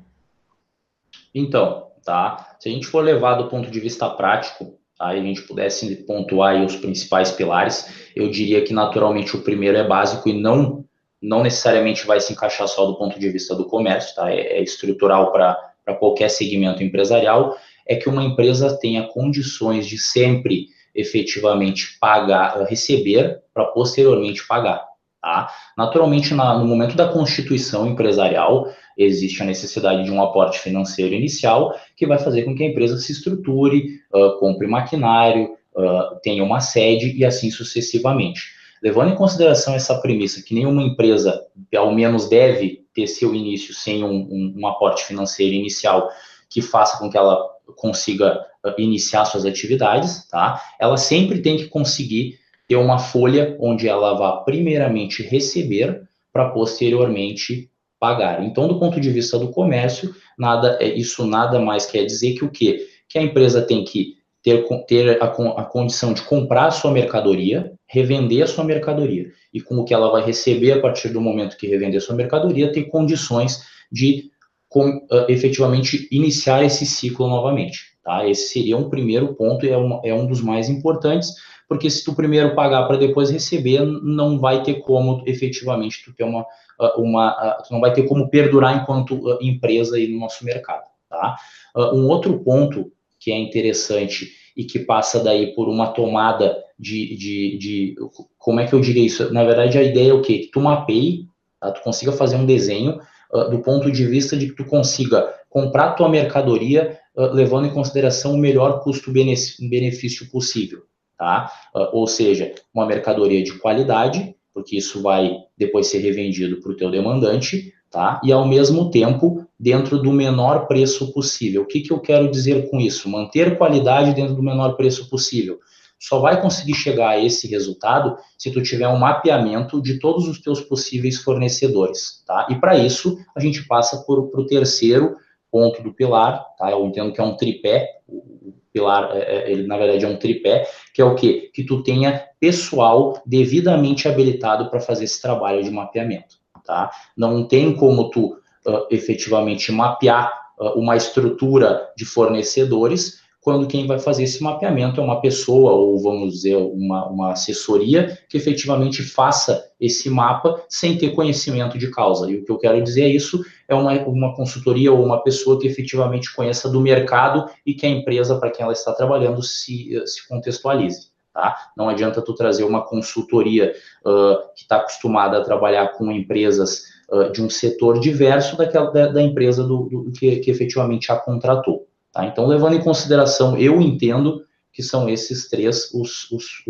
Então, tá? Se a gente for levar do ponto de vista prático, tá? e a gente pudesse pontuar os principais pilares, eu diria que naturalmente o primeiro é básico e não não necessariamente vai se encaixar só do ponto de vista do comércio, tá? É, é estrutural para qualquer segmento empresarial, é que uma empresa tenha condições de sempre efetivamente pagar, receber para posteriormente pagar. Tá? Naturalmente, na, no momento da constituição empresarial, existe a necessidade de um aporte financeiro inicial que vai fazer com que a empresa se estruture, uh, compre maquinário, uh, tenha uma sede e assim sucessivamente. Levando em consideração essa premissa que nenhuma empresa, ao menos, deve ter seu início sem um, um, um aporte financeiro inicial que faça com que ela consiga iniciar suas atividades, tá? Ela sempre tem que conseguir ter uma folha onde ela vá primeiramente receber para posteriormente pagar. Então, do ponto de vista do comércio, nada é, isso nada mais quer dizer que o quê? Que a empresa tem que ter, ter a, a condição de comprar a sua mercadoria, revender a sua mercadoria. E com o que ela vai receber a partir do momento que revender a sua mercadoria, ter condições de com, uh, efetivamente iniciar esse ciclo novamente. Tá? Esse seria um primeiro ponto e é, uma, é um dos mais importantes, porque se tu primeiro pagar para depois receber, não vai ter como efetivamente tu ter uma, uma tu não vai ter como perdurar enquanto empresa aí no nosso mercado, tá? Um outro ponto que é interessante e que passa daí por uma tomada de, de, de como é que eu diria isso? Na verdade, a ideia é o quê? Que tu mapeie, tá? tu consiga fazer um desenho uh, do ponto de vista de que tu consiga comprar tua mercadoria uh, levando em consideração o melhor custo-benefício possível tá? Uh, ou seja, uma mercadoria de qualidade, porque isso vai depois ser revendido para o teu demandante, tá? E ao mesmo tempo dentro do menor preço possível. O que, que eu quero dizer com isso? Manter qualidade dentro do menor preço possível. Só vai conseguir chegar a esse resultado se tu tiver um mapeamento de todos os teus possíveis fornecedores, tá? E para isso a gente passa por o terceiro ponto do pilar, tá? Eu entendo que é um tripé, pilar, é, é, ele na verdade é um tripé, que é o quê? Que tu tenha pessoal devidamente habilitado para fazer esse trabalho de mapeamento, tá? Não tem como tu uh, efetivamente mapear uh, uma estrutura de fornecedores quando quem vai fazer esse mapeamento é uma pessoa, ou vamos dizer, uma, uma assessoria que efetivamente faça esse mapa sem ter conhecimento de causa. E o que eu quero dizer é isso, é uma, uma consultoria ou uma pessoa que efetivamente conheça do mercado e que a empresa para quem ela está trabalhando se, se contextualize. Tá? Não adianta tu trazer uma consultoria uh, que está acostumada a trabalhar com empresas uh, de um setor diverso daquela, da, da empresa do, do que, que efetivamente a contratou. Tá? Então, levando em consideração, eu entendo que são esses três os, os,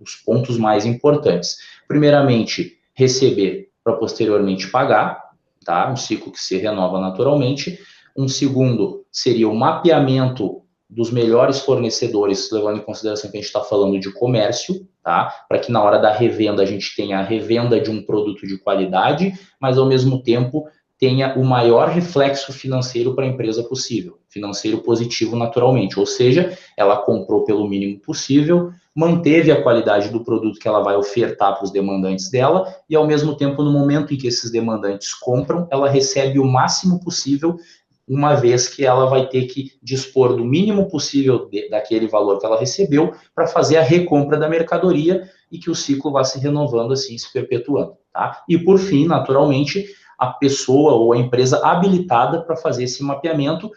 os pontos mais importantes. Primeiramente, receber para posteriormente pagar, tá? Um ciclo que se renova naturalmente. Um segundo seria o mapeamento dos melhores fornecedores, levando em consideração que a gente está falando de comércio, tá? Para que na hora da revenda a gente tenha a revenda de um produto de qualidade, mas ao mesmo tempo tenha o maior reflexo financeiro para a empresa possível, financeiro positivo naturalmente, ou seja, ela comprou pelo mínimo possível, manteve a qualidade do produto que ela vai ofertar para os demandantes dela e ao mesmo tempo no momento em que esses demandantes compram, ela recebe o máximo possível uma vez que ela vai ter que dispor do mínimo possível de, daquele valor que ela recebeu para fazer a recompra da mercadoria e que o ciclo vá se renovando assim, se perpetuando, tá? E por fim, naturalmente, a pessoa ou a empresa habilitada para fazer esse mapeamento,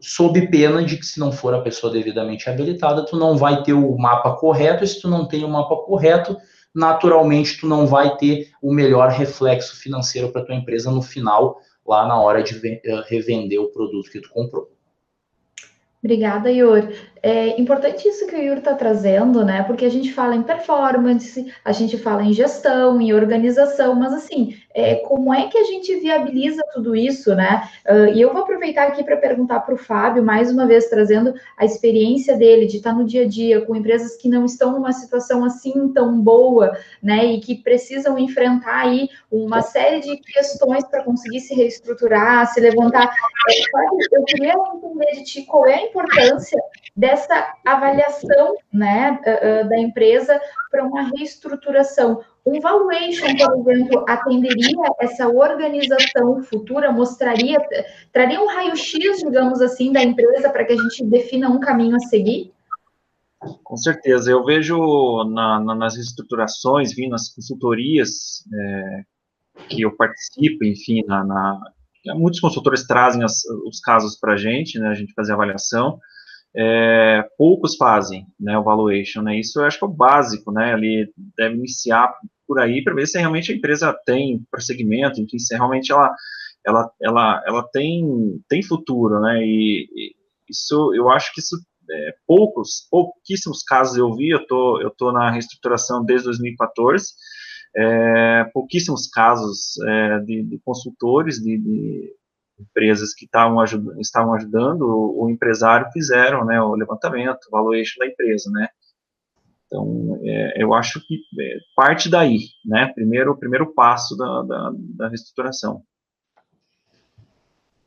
sob pena de que se não for a pessoa devidamente habilitada, tu não vai ter o mapa correto, e se tu não tem o mapa correto, naturalmente tu não vai ter o melhor reflexo financeiro para tua empresa no final, lá na hora de eh, revender o produto que tu comprou. Obrigada, Yuri. É importante isso que o Yuri está trazendo, né? Porque a gente fala em performance, a gente fala em gestão, em organização, mas assim, é, como é que a gente viabiliza tudo isso, né? Uh, e eu vou aproveitar aqui para perguntar para o Fábio, mais uma vez, trazendo a experiência dele de estar no dia a dia com empresas que não estão numa situação assim tão boa, né? E que precisam enfrentar aí uma série de questões para conseguir se reestruturar, se levantar. É, eu queria entender de ti qual é a importância dessa avaliação né, da empresa para uma reestruturação. Um valuation, por exemplo, atenderia essa organização futura, mostraria, traria um raio-x, digamos assim, da empresa para que a gente defina um caminho a seguir? Com certeza. Eu vejo na, na, nas reestruturações, vindo nas consultorias é, que eu participo, enfim, na, na, muitos consultores trazem as, os casos para a gente, né, a gente fazer avaliação, é, poucos fazem, né, o valuation, né, isso eu acho que é o básico, né, ali deve iniciar por aí para ver se realmente a empresa tem prosseguimento, enfim, se realmente ela, ela, ela, ela tem, tem futuro, né, e, e isso, eu acho que isso, é, poucos, pouquíssimos casos eu vi, eu tô, eu tô na reestruturação desde 2014, é, pouquíssimos casos é, de, de, consultores, de, de empresas que estavam, ajudando, estavam ajudando o, empresário fizeram né, o levantamento, o valuation da empresa, né. Então, é, eu acho que é, parte daí, né, primeiro, o primeiro passo da, da, da reestruturação.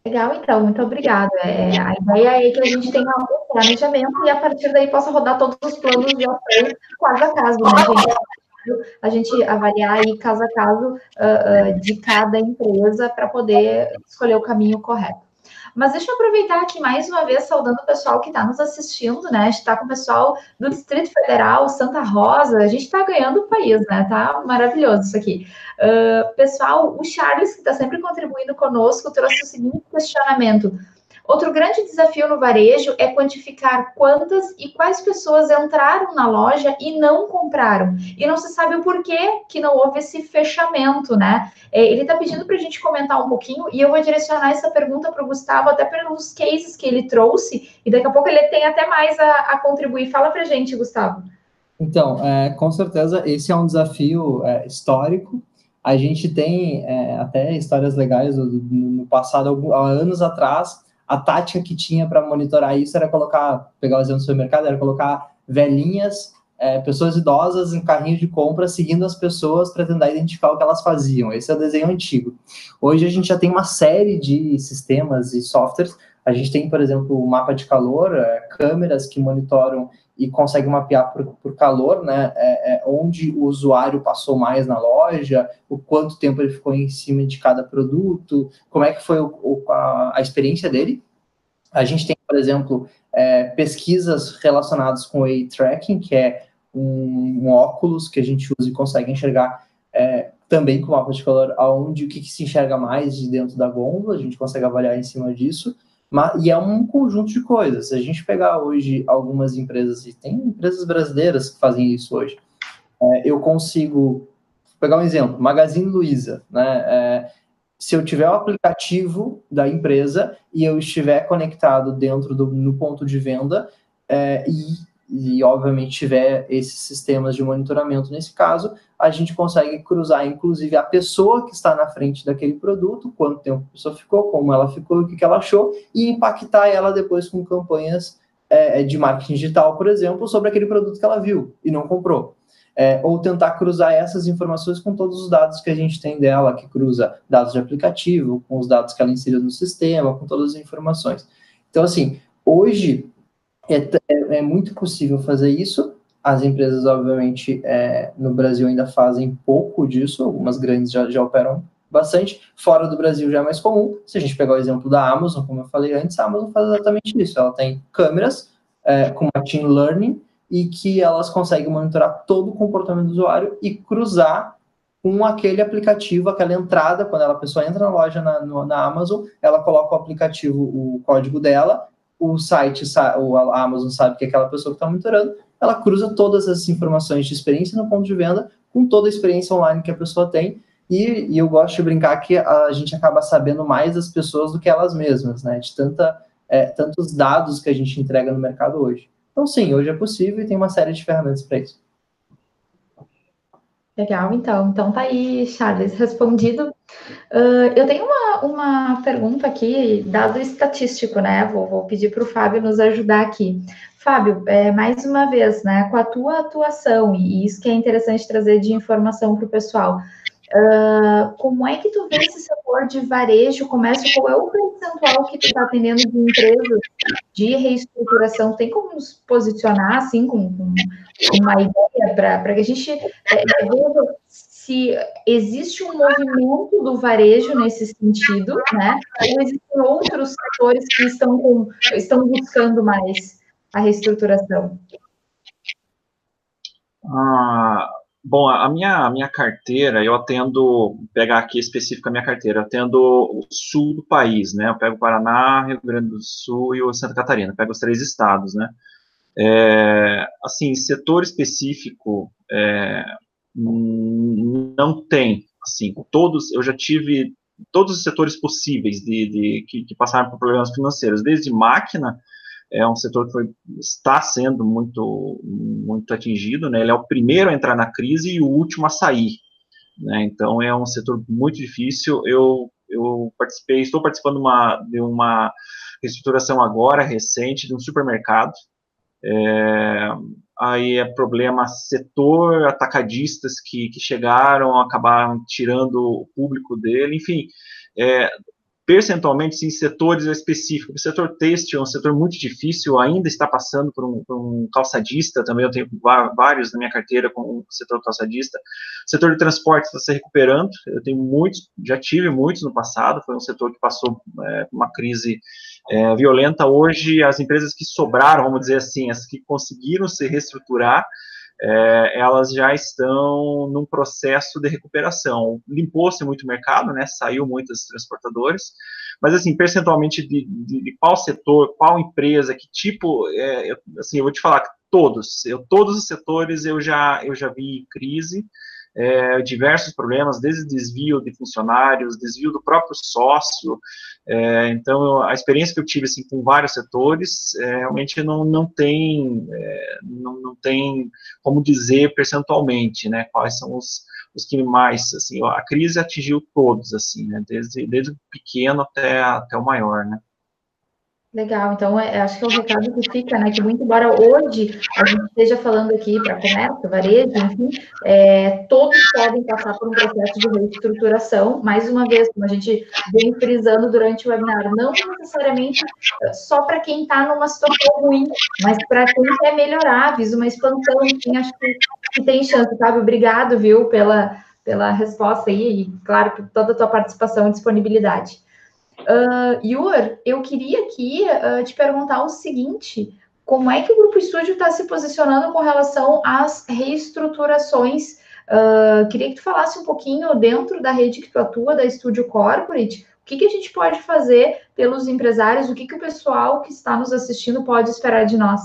Legal, então, muito obrigada. É, a ideia é que a gente tenha um planejamento e a partir daí possa rodar todos os planos de ação caso a caso, né, gente? A gente avaliar aí caso a caso uh, uh, de cada empresa para poder escolher o caminho correto. Mas deixa eu aproveitar aqui mais uma vez, saudando o pessoal que está nos assistindo, né? A gente está com o pessoal do Distrito Federal, Santa Rosa, a gente está ganhando o país, né? Tá maravilhoso isso aqui. Uh, pessoal, o Charles, que está sempre contribuindo conosco, trouxe o seguinte questionamento. Outro grande desafio no varejo é quantificar quantas e quais pessoas entraram na loja e não compraram. E não se sabe o porquê que não houve esse fechamento, né? É, ele está pedindo para a gente comentar um pouquinho e eu vou direcionar essa pergunta para o Gustavo, até pelos cases que ele trouxe, e daqui a pouco ele tem até mais a, a contribuir. Fala para a gente, Gustavo. Então, é, com certeza, esse é um desafio é, histórico. A gente tem é, até histórias legais no passado, há anos atrás, a tática que tinha para monitorar isso era colocar, pegar o exemplo do supermercado, era colocar velhinhas, é, pessoas idosas em carrinho de compra, seguindo as pessoas para tentar identificar o que elas faziam. Esse é o desenho antigo. Hoje a gente já tem uma série de sistemas e softwares. A gente tem, por exemplo, o mapa de calor, é, câmeras que monitoram e consegue mapear por, por calor, né, é, é, onde o usuário passou mais na loja, o quanto tempo ele ficou em cima de cada produto, como é que foi o, o, a, a, experiência dele. A gente tem, por exemplo, é, pesquisas relacionadas com o tracking, que é um, um, óculos que a gente usa e consegue enxergar é, também com mapa de calor, aonde o que, que se enxerga mais de dentro da gôndola, a gente consegue avaliar em cima disso. Mas, e é um conjunto de coisas. Se a gente pegar hoje algumas empresas, e tem empresas brasileiras que fazem isso hoje, é, eu consigo pegar um exemplo, Magazine Luiza, né? É, se eu tiver o aplicativo da empresa e eu estiver conectado dentro do no ponto de venda é, e e, obviamente, tiver esses sistemas de monitoramento nesse caso, a gente consegue cruzar, inclusive, a pessoa que está na frente daquele produto, quanto tempo a pessoa ficou, como ela ficou, o que, ela achou, e impactar ela depois com campanhas é, de marketing digital, por exemplo, sobre aquele produto que ela viu e não comprou. É, ou tentar cruzar essas informações com todos os dados que a gente tem dela, que cruza dados de aplicativo, com os dados que ela inseriu no sistema, com todas as informações. Então, assim, hoje é, é, é, muito possível fazer isso. As empresas, obviamente, é, no Brasil ainda fazem pouco disso, algumas grandes já, já operam bastante. Fora do Brasil já é mais comum. Se a gente pegar o exemplo da Amazon, como eu falei antes, a Amazon faz exatamente isso. Ela tem câmeras é, com machine learning e que elas conseguem monitorar todo o comportamento do usuário e cruzar com aquele aplicativo, aquela entrada, quando a pessoa entra na loja na, no, na Amazon, ela coloca o aplicativo, o código dela, o site, o Amazon sabe que aquela pessoa que está monitorando, ela cruza todas as informações de experiência no ponto de venda com toda a experiência online que a pessoa tem. E, e eu gosto de brincar que a gente acaba sabendo mais das pessoas do que elas mesmas, né? De tanta, é, tantos dados que a gente entrega no mercado hoje. Então, sim, hoje é possível e tem uma série de ferramentas para isso. Legal, então. Então tá aí, Charles, respondido. Uh, eu tenho uma, uma pergunta aqui, dado estatístico, né? Vou, vou pedir para o Fábio nos ajudar aqui. Fábio, é, mais uma vez, né? Com a tua atuação, e isso que é interessante trazer de informação para o pessoal. Uh, como é que tu vê esse setor de varejo, comércio, qual é o percentual que tu está atendendo de empresas de reestruturação? Tem como nos posicionar, assim, com, com uma ideia para que a gente é, veja se existe um movimento do varejo nesse sentido, né? Ou existem outros setores que estão, com, estão buscando mais a reestruturação? Ah, bom, a minha, a minha carteira, eu atendo, pegar aqui específico a minha carteira, eu atendo o sul do país, né? Eu pego Paraná, Rio Grande do Sul e o Santa Catarina, pego os três estados, né? É, assim, setor específico é, não tem, assim, todos, eu já tive todos os setores possíveis de, de que, que, passaram por problemas financeiros, desde máquina, é um setor que foi, está sendo muito, muito atingido, né, ele é o primeiro a entrar na crise e o último a sair, né, então é um setor muito difícil, eu, eu participei, estou participando uma, de uma reestruturação agora, recente, de um supermercado, é, aí é problema setor, atacadistas que, que chegaram, acabaram tirando o público dele, enfim, é, percentualmente, sim, setores específicos. O setor têxtil é um setor muito difícil, ainda está passando por um, por um, calçadista, também eu tenho vários na minha carteira com o setor calçadista. O setor de transporte está se recuperando, eu tenho muitos, já tive muitos no passado, foi um setor que passou é, uma crise é, violenta. Hoje, as empresas que sobraram, vamos dizer assim, as que conseguiram se reestruturar, é, elas já estão num processo de recuperação. Limpou-se muito o mercado, né? Saiu muitos transportadores, mas assim, percentualmente de, de, de qual setor, qual empresa, que tipo, é, assim, eu vou te falar todos, eu, todos os setores eu já eu já vi crise é, diversos problemas, desde desvio de funcionários, desvio do próprio sócio. É, então, a experiência que eu tive assim, com vários setores é, realmente não, não, tem, é, não, não tem como dizer percentualmente né, quais são os, os que mais. Assim, a crise atingiu todos, assim, né, desde, desde o pequeno até, até o maior. Né. Legal, então é, acho que é o recado que fica, né? Que muito embora hoje a gente esteja falando aqui para comércio, varejo, enfim, é, todos podem passar por um processo de reestruturação. Mais uma vez, como a gente vem frisando durante o webinar, não necessariamente só para quem está numa situação ruim, mas para quem quer melhorar, visa uma expansão, enfim, acho que, que tem chance, sabe? Obrigado, viu, pela, pela resposta aí, e claro, por toda a tua participação e disponibilidade. Uh, Yur, eu queria aqui uh, te perguntar o seguinte: como é que o Grupo Estúdio está se posicionando com relação às reestruturações? Uh, queria que tu falasse um pouquinho dentro da rede que tu atua, da Estúdio Corporate, o que, que a gente pode fazer pelos empresários, o que, que o pessoal que está nos assistindo pode esperar de nós?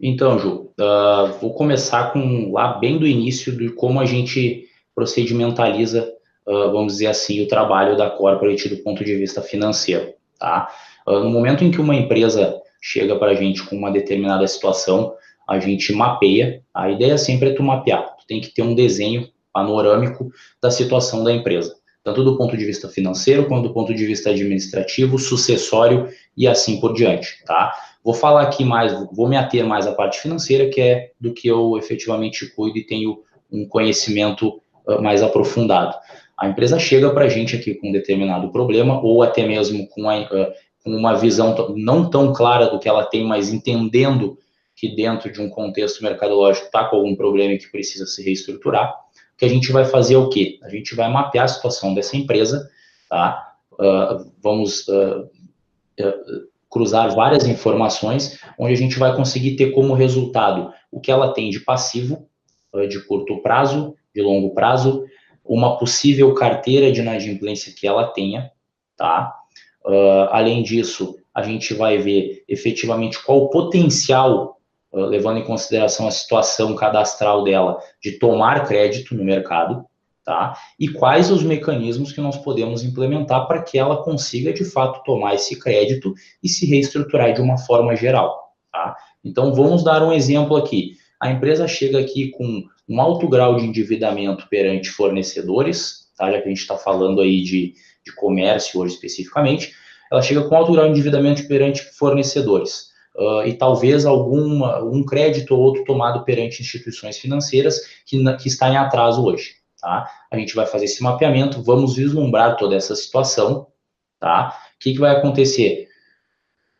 Então, Ju, uh, vou começar com lá bem do início de como a gente procedimentaliza uh, vamos dizer assim, o trabalho da corporate do ponto de vista financeiro, tá? Uh, no momento em que uma empresa chega para a gente com uma determinada situação, a gente mapeia, a ideia sempre é tu mapear, tu tem que ter um desenho panorâmico da situação da empresa, tanto do ponto de vista financeiro, quanto do ponto de vista administrativo, sucessório e assim por diante, tá? Vou falar aqui mais, vou me ater mais à parte financeira, que é do que eu efetivamente cuido e tenho um conhecimento uh, mais aprofundado. A empresa chega para a gente aqui com um determinado problema, ou até mesmo com, a, com uma visão não tão clara do que ela tem, mas entendendo que dentro de um contexto mercadológico está com algum problema e que precisa se reestruturar. O que a gente vai fazer é o quê? A gente vai mapear a situação dessa empresa, tá? Uh, vamos uh, uh, cruzar várias informações, onde a gente vai conseguir ter como resultado o que ela tem de passivo, de curto prazo, de longo prazo, uma possível carteira de inadimplência que ela tenha, tá? Uh, além disso, a gente vai ver efetivamente qual o potencial, uh, levando em consideração a situação cadastral dela, de tomar crédito no mercado, tá? E quais os mecanismos que nós podemos implementar para que ela consiga, de fato, tomar esse crédito e se reestruturar de uma forma geral, tá? Então, vamos dar um exemplo aqui. A empresa chega aqui com um alto grau de endividamento perante fornecedores, tá? já que a gente está falando aí de, de comércio hoje especificamente, ela chega com alto grau de endividamento perante fornecedores. Uh, e talvez alguma, um crédito ou outro tomado perante instituições financeiras que, que está em atraso hoje. Tá? A gente vai fazer esse mapeamento, vamos vislumbrar toda essa situação. Tá? O que, que vai acontecer?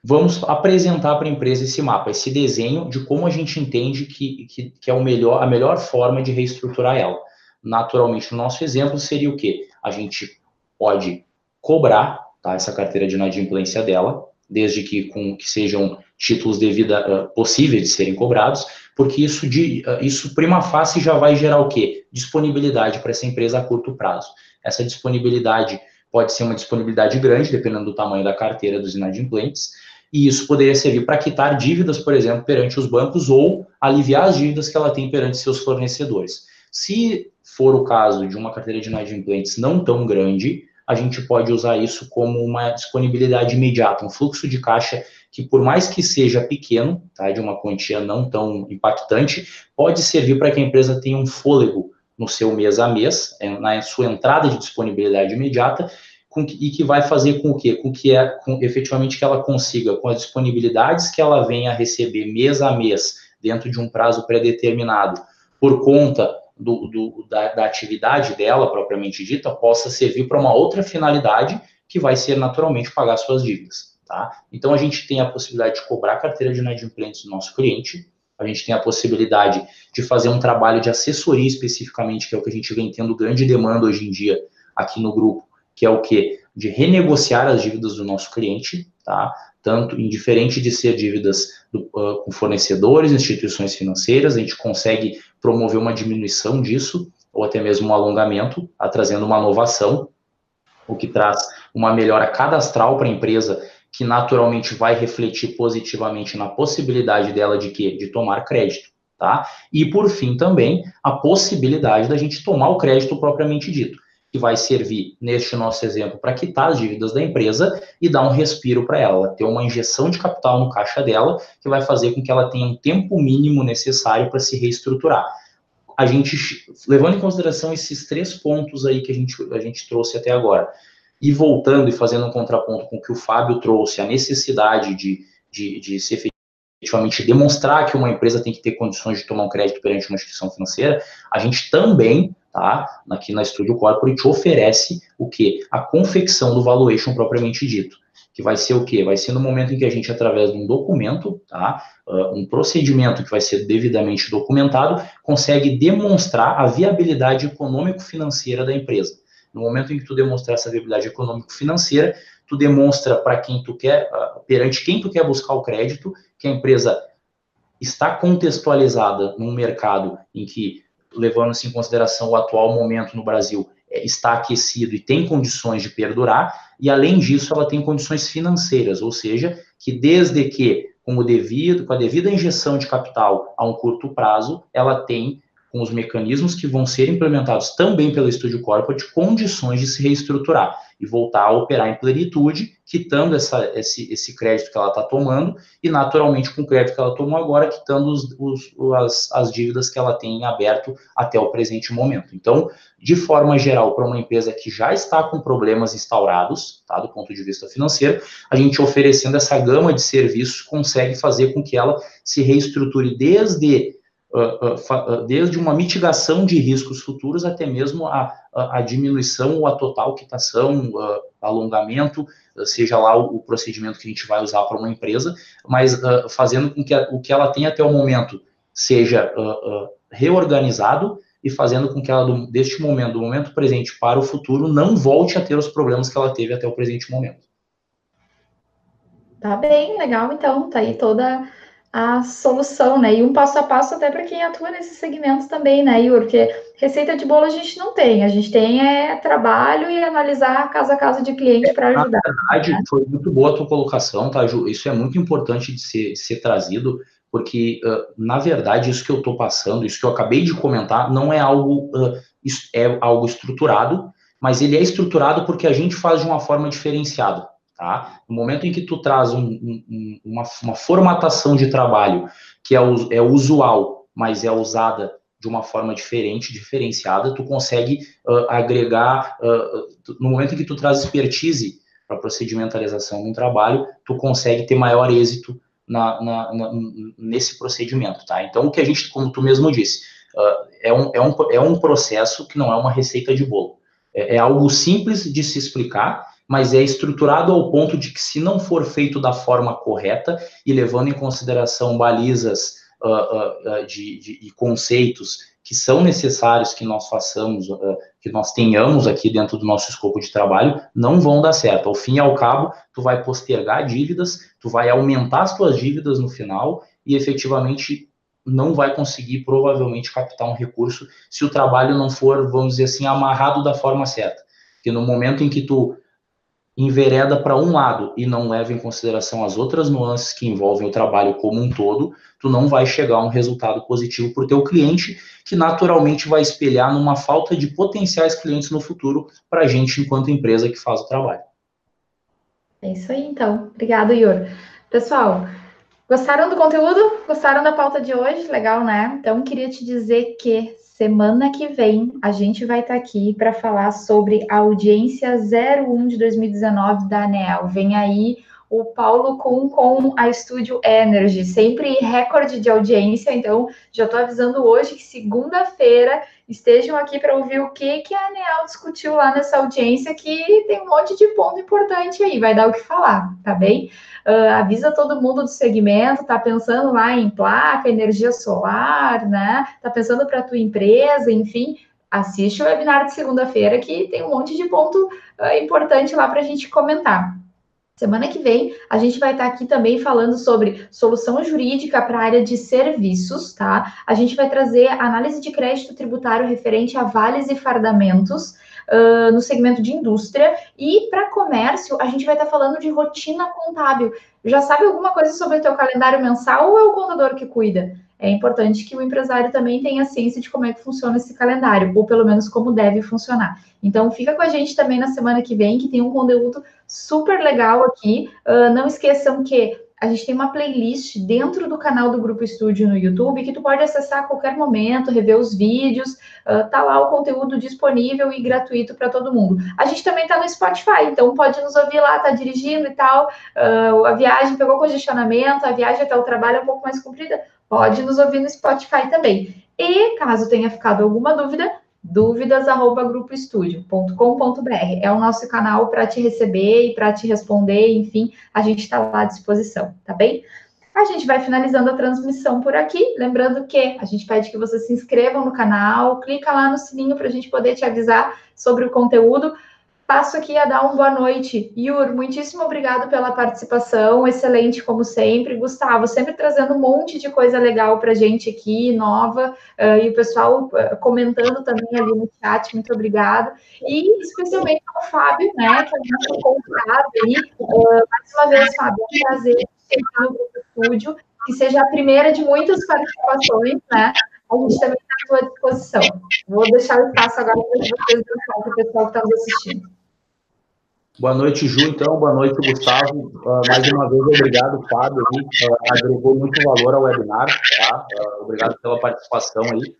Vamos apresentar para a empresa esse mapa, esse desenho de como a gente entende que, que, que, é o melhor, a melhor forma de reestruturar ela. Naturalmente, o nosso exemplo seria o quê? A gente pode cobrar tá, essa carteira de inadimplência dela, desde que, com, que sejam títulos devida, uh, possíveis de serem cobrados, porque isso, de, uh, isso prima facie já vai gerar o quê? Disponibilidade para essa empresa a curto prazo. Essa disponibilidade pode ser uma disponibilidade grande, dependendo do tamanho da carteira dos inadimplentes, e isso poderia servir para quitar dívidas, por exemplo, perante os bancos ou aliviar as dívidas que ela tem perante seus fornecedores. Se for o caso de uma carteira de inadimplentes não tão grande, a gente pode usar isso como uma disponibilidade imediata, um fluxo de caixa que, por mais que seja pequeno, tá, de uma quantia não tão impactante, pode servir para que a empresa tenha um fôlego no seu mês a mês, é, na sua entrada de disponibilidade imediata, com, e que vai fazer com que, com que é, com, efetivamente que ela consiga, com as disponibilidades que ela venha a receber mês a mês, dentro de um prazo pré-determinado, por conta do, do, da, da, atividade dela, propriamente dita, possa servir para uma outra finalidade, que vai ser naturalmente pagar suas dívidas. Tá? Então, a gente tem a possibilidade de cobrar carteira de inadimplentes do nosso cliente, a gente tem a possibilidade de fazer um trabalho de assessoria especificamente, que é o que a gente vem tendo grande demanda hoje em dia aqui no grupo, que é o que? De renegociar as dívidas do nosso cliente, tá? Tanto indiferente de ser dívidas do, uh, com fornecedores, instituições financeiras, a gente consegue promover uma diminuição disso, ou até mesmo um alongamento, a, trazendo uma inovação, o que traz uma melhora cadastral para a empresa que naturalmente vai refletir positivamente na possibilidade dela de quê? De tomar crédito, tá? E por fim também a possibilidade da gente tomar o crédito propriamente dito, que vai servir neste nosso exemplo para quitar as dívidas da empresa e dar um respiro para ela, ter uma injeção de capital no caixa dela, que vai fazer com que ela tenha um tempo mínimo necessário para se reestruturar. A gente, levando em consideração esses três pontos aí que a gente, a gente trouxe até agora, e voltando e fazendo um contraponto com o que o Fábio trouxe, a necessidade de, de, de se efetivamente demonstrar que uma empresa tem que ter condições de tomar um crédito perante uma instituição financeira, a gente também, tá, aqui na Studio Corporate, oferece o que? A confecção do valuation propriamente dito. Que vai ser o quê? Vai ser no momento em que a gente, através de um documento, tá, uh, um procedimento que vai ser devidamente documentado, consegue demonstrar a viabilidade econômico-financeira da empresa. No momento em que tu demonstrar essa viabilidade econômico-financeira, tu demonstra para quem tu quer, ah, perante quem tu quer buscar o crédito, que a empresa está contextualizada num mercado em que, levando-se em consideração o atual momento no Brasil, é, está aquecido e tem condições de perdurar, e além disso, ela tem condições financeiras, ou seja, que desde que, com, o devido, com a devida injeção de capital a um curto prazo, ela tem com os mecanismos que vão ser implementados também pelo Estúdio Corporate, condições de se reestruturar e voltar a operar em plenitude, quitando essa, esse, esse crédito que ela está tomando e, naturalmente, com o crédito que ela tomou agora, quitando os, os, as, as dívidas que ela tem em aberto até o presente momento. Então, de forma geral, para uma empresa que já está com problemas instaurados, tá, do ponto de vista financeiro, a gente oferecendo essa gama de serviços consegue fazer com que ela se reestruture desde desde uma mitigação de riscos futuros até mesmo a, a, diminuição ou a total quitação, alongamento, seja lá o, procedimento que a gente vai usar para uma empresa, mas fazendo com que o que ela tem até o momento seja reorganizado e fazendo com que ela, deste momento, do momento presente para o futuro, não volte a ter os problemas que ela teve até o presente momento. Tá bem, legal, então, tá aí toda a solução, né? E um passo a passo até para quem atua nesse segmento também, né, Yuri? Porque receita de bolo a gente não tem, a gente tem é trabalho e analisar caso a caso de cliente para ajudar. Na verdade, né? foi muito boa a tua colocação, tá, Ju? Isso é muito importante de ser, de ser trazido, porque, uh, na verdade, isso que eu estou passando, isso que eu acabei de comentar, não é algo, uh, é algo estruturado, mas ele é estruturado porque a gente faz de uma forma diferenciada. Tá? No momento em que tu traz um, um, uma, uma, formatação de trabalho que é, é usual, mas é usada de uma forma diferente, diferenciada, tu consegue uh, agregar, uh, no momento em que tu traz expertise para procedimentalização de um trabalho, tu consegue ter maior êxito na, na, na, nesse procedimento, tá? Então, o que a gente, como tu mesmo disse, uh, é, um, é, um, é um processo que não é uma receita de bolo. É, é algo simples de se explicar, mas é estruturado ao ponto de que, se não for feito da forma correta e levando em consideração balizas uh, uh, de, de, conceitos que são necessários que nós façamos, que nós tenhamos aqui dentro do nosso escopo de trabalho, não vão dar certo. Ao fim e ao cabo, tu vai postergar dívidas, tu vai aumentar as tuas dívidas no final e efetivamente não vai conseguir provavelmente captar um recurso se o trabalho não for, vamos dizer assim, amarrado da forma certa. Porque no momento em que tu envereda para um lado e não leva em consideração as outras nuances que envolvem o trabalho como um todo, tu não vai chegar a um resultado positivo para o teu cliente, que naturalmente vai espelhar numa falta de potenciais clientes no futuro para a gente enquanto empresa que faz o trabalho. É isso aí, então. Obrigado, Ior. Pessoal, gostaram do conteúdo? Gostaram da pauta de hoje? Legal, né? Então, queria te dizer que Semana que vem a gente vai estar tá aqui para falar sobre a audiência 01 de 2019 da ANEL. Vem aí o Paulo com, com a Estúdio Energy, sempre recorde de audiência, então já estou avisando hoje que segunda-feira estejam aqui para ouvir o que, que a ANEL discutiu lá nessa audiência, que tem um monte de ponto importante aí, vai dar o que falar, tá bem? Uh, avisa todo mundo do segmento, tá pensando lá em placa, energia solar, né? Tá pensando para tua empresa, enfim, assiste o webinar de segunda-feira que tem um monte de ponto uh, importante lá para a gente comentar. Semana que vem, a gente vai estar aqui também falando sobre solução jurídica para a área de serviços, tá? A gente vai trazer análise de crédito tributário referente a vales e fardamentos no segmento de indústria. E para comércio, a gente vai estar falando de rotina contábil. Já sabe alguma coisa sobre o teu calendário mensal ou é o contador que cuida? É importante que o empresário também tenha ciência de como é que funciona esse calendário, ou pelo menos como deve funcionar. Então, fica com a gente também na semana que vem, que tem um conteúdo super legal aqui. Uh, não esqueçam que a gente tem uma playlist dentro do canal do Grupo Estúdio no YouTube que tu pode acessar a qualquer momento, rever os vídeos, uh, tá lá o conteúdo disponível e gratuito para todo mundo. A gente também tá no Spotify, então pode nos ouvir lá, tá dirigindo e tal, uh, a viagem pegou congestionamento, a viagem até o trabalho é um pouco mais comprida, pode nos ouvir no Spotify também. E caso tenha ficado alguma dúvida, dúvidas@grupoestudio.com.br. É o nosso canal para te receber e para te responder, enfim, a gente está lá à disposição, tá bem? A gente vai finalizando a transmissão por aqui, lembrando que a gente pede que vocês se inscrevam no canal, clica lá no sininho para a gente poder te avisar sobre o conteúdo passo aqui a dar uma boa noite. Yur, muitíssimo obrigado pela participação, excelente como sempre. Gustavo, sempre trazendo um monte de coisa legal para gente aqui, nova, uh, e o pessoal uh, comentando também ali no chat, muito obrigado. E especialmente ao Fábio, né, que é nosso convidado aí. Uh, mais uma vez, Fábio, é um prazer ter no Grupo Estúdio, que seja a primeira de muitas participações, né? A gente também está à sua disposição. Vou deixar o espaço agora para vocês, para o pessoal que está nos assistindo. Boa noite, Ju. Então, boa noite, Gustavo. Uh, mais uma vez, obrigado, Fábio. uh, agregou muito valor ao webinar. Tá? Uh, obrigado pela participação aí.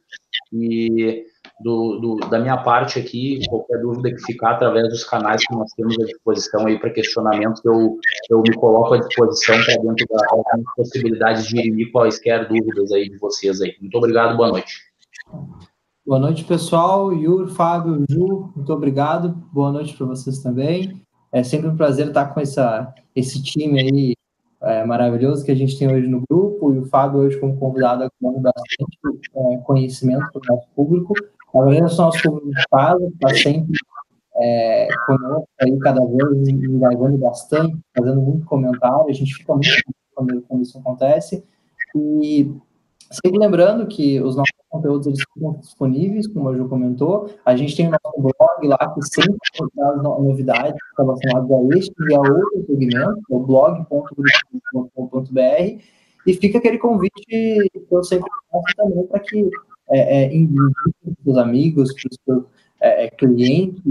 E do, do, da minha parte aqui, qualquer dúvida que ficar através dos canais que nós temos à disposição aí para questionamento, eu, eu me coloco à disposição para dentro das possibilidades de ir quaisquer dúvidas aí de vocês aí. Muito obrigado, boa noite. Boa noite, pessoal. Yuri, Fábio, Ju, muito obrigado. Boa noite para vocês também. É sempre um prazer estar com essa, esse time aí é, maravilhoso que a gente tem hoje no grupo, e o Fábio hoje como convidado acumulando bastante é, conhecimento para o nosso público. Agradeço ao nosso público de casa, está sempre é, conosco aí, cada vez engajando bastante, fazendo muito comentário, a gente fica muito feliz quando, quando isso acontece. E sempre lembrando que os nossos conteúdos eles disponíveis, como a Ju comentou. A gente tem o nosso blog lá que sempre traz novidades relacionadas a este e a outros segmentos, é o blog.grupo.com.br. E fica aquele convite que eu sempre faço também para que é, é, indique para os amigos, para os seus é, é, clientes.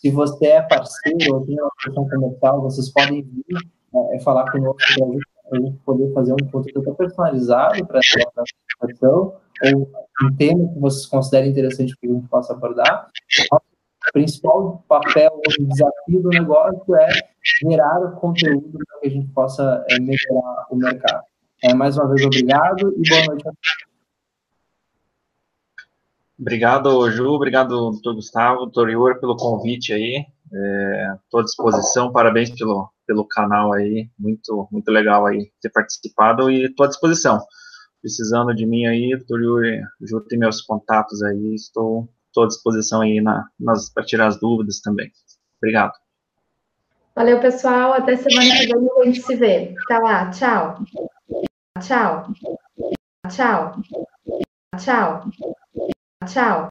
Se você é parceiro ou tem uma questão comercial, vocês podem vir é, é falar conosco para a gente poder fazer um conteúdo personalizado para essa apresentação ou um tema que vocês considerem interessante que a gente possa abordar. O principal papel, o desafio do negócio é gerar o conteúdo para que a gente possa é, melhorar o mercado. É, mais uma vez, obrigado e boa noite a todos. Obrigado, Ju, obrigado, doutor Gustavo, doutor Ior, pelo convite aí. Estou é, à disposição, parabéns pelo, pelo canal aí, muito, muito legal aí ter participado e estou à disposição. precisando de mim aí, doutor Yuri, meus contatos aí, estou, estou à disposição aí na, para tirar as dúvidas também. Obrigado. Valeu, pessoal. Até semana que vem a gente se vê. Tá lá. Tchau. Tchau. Tchau. Tchau. Tchau.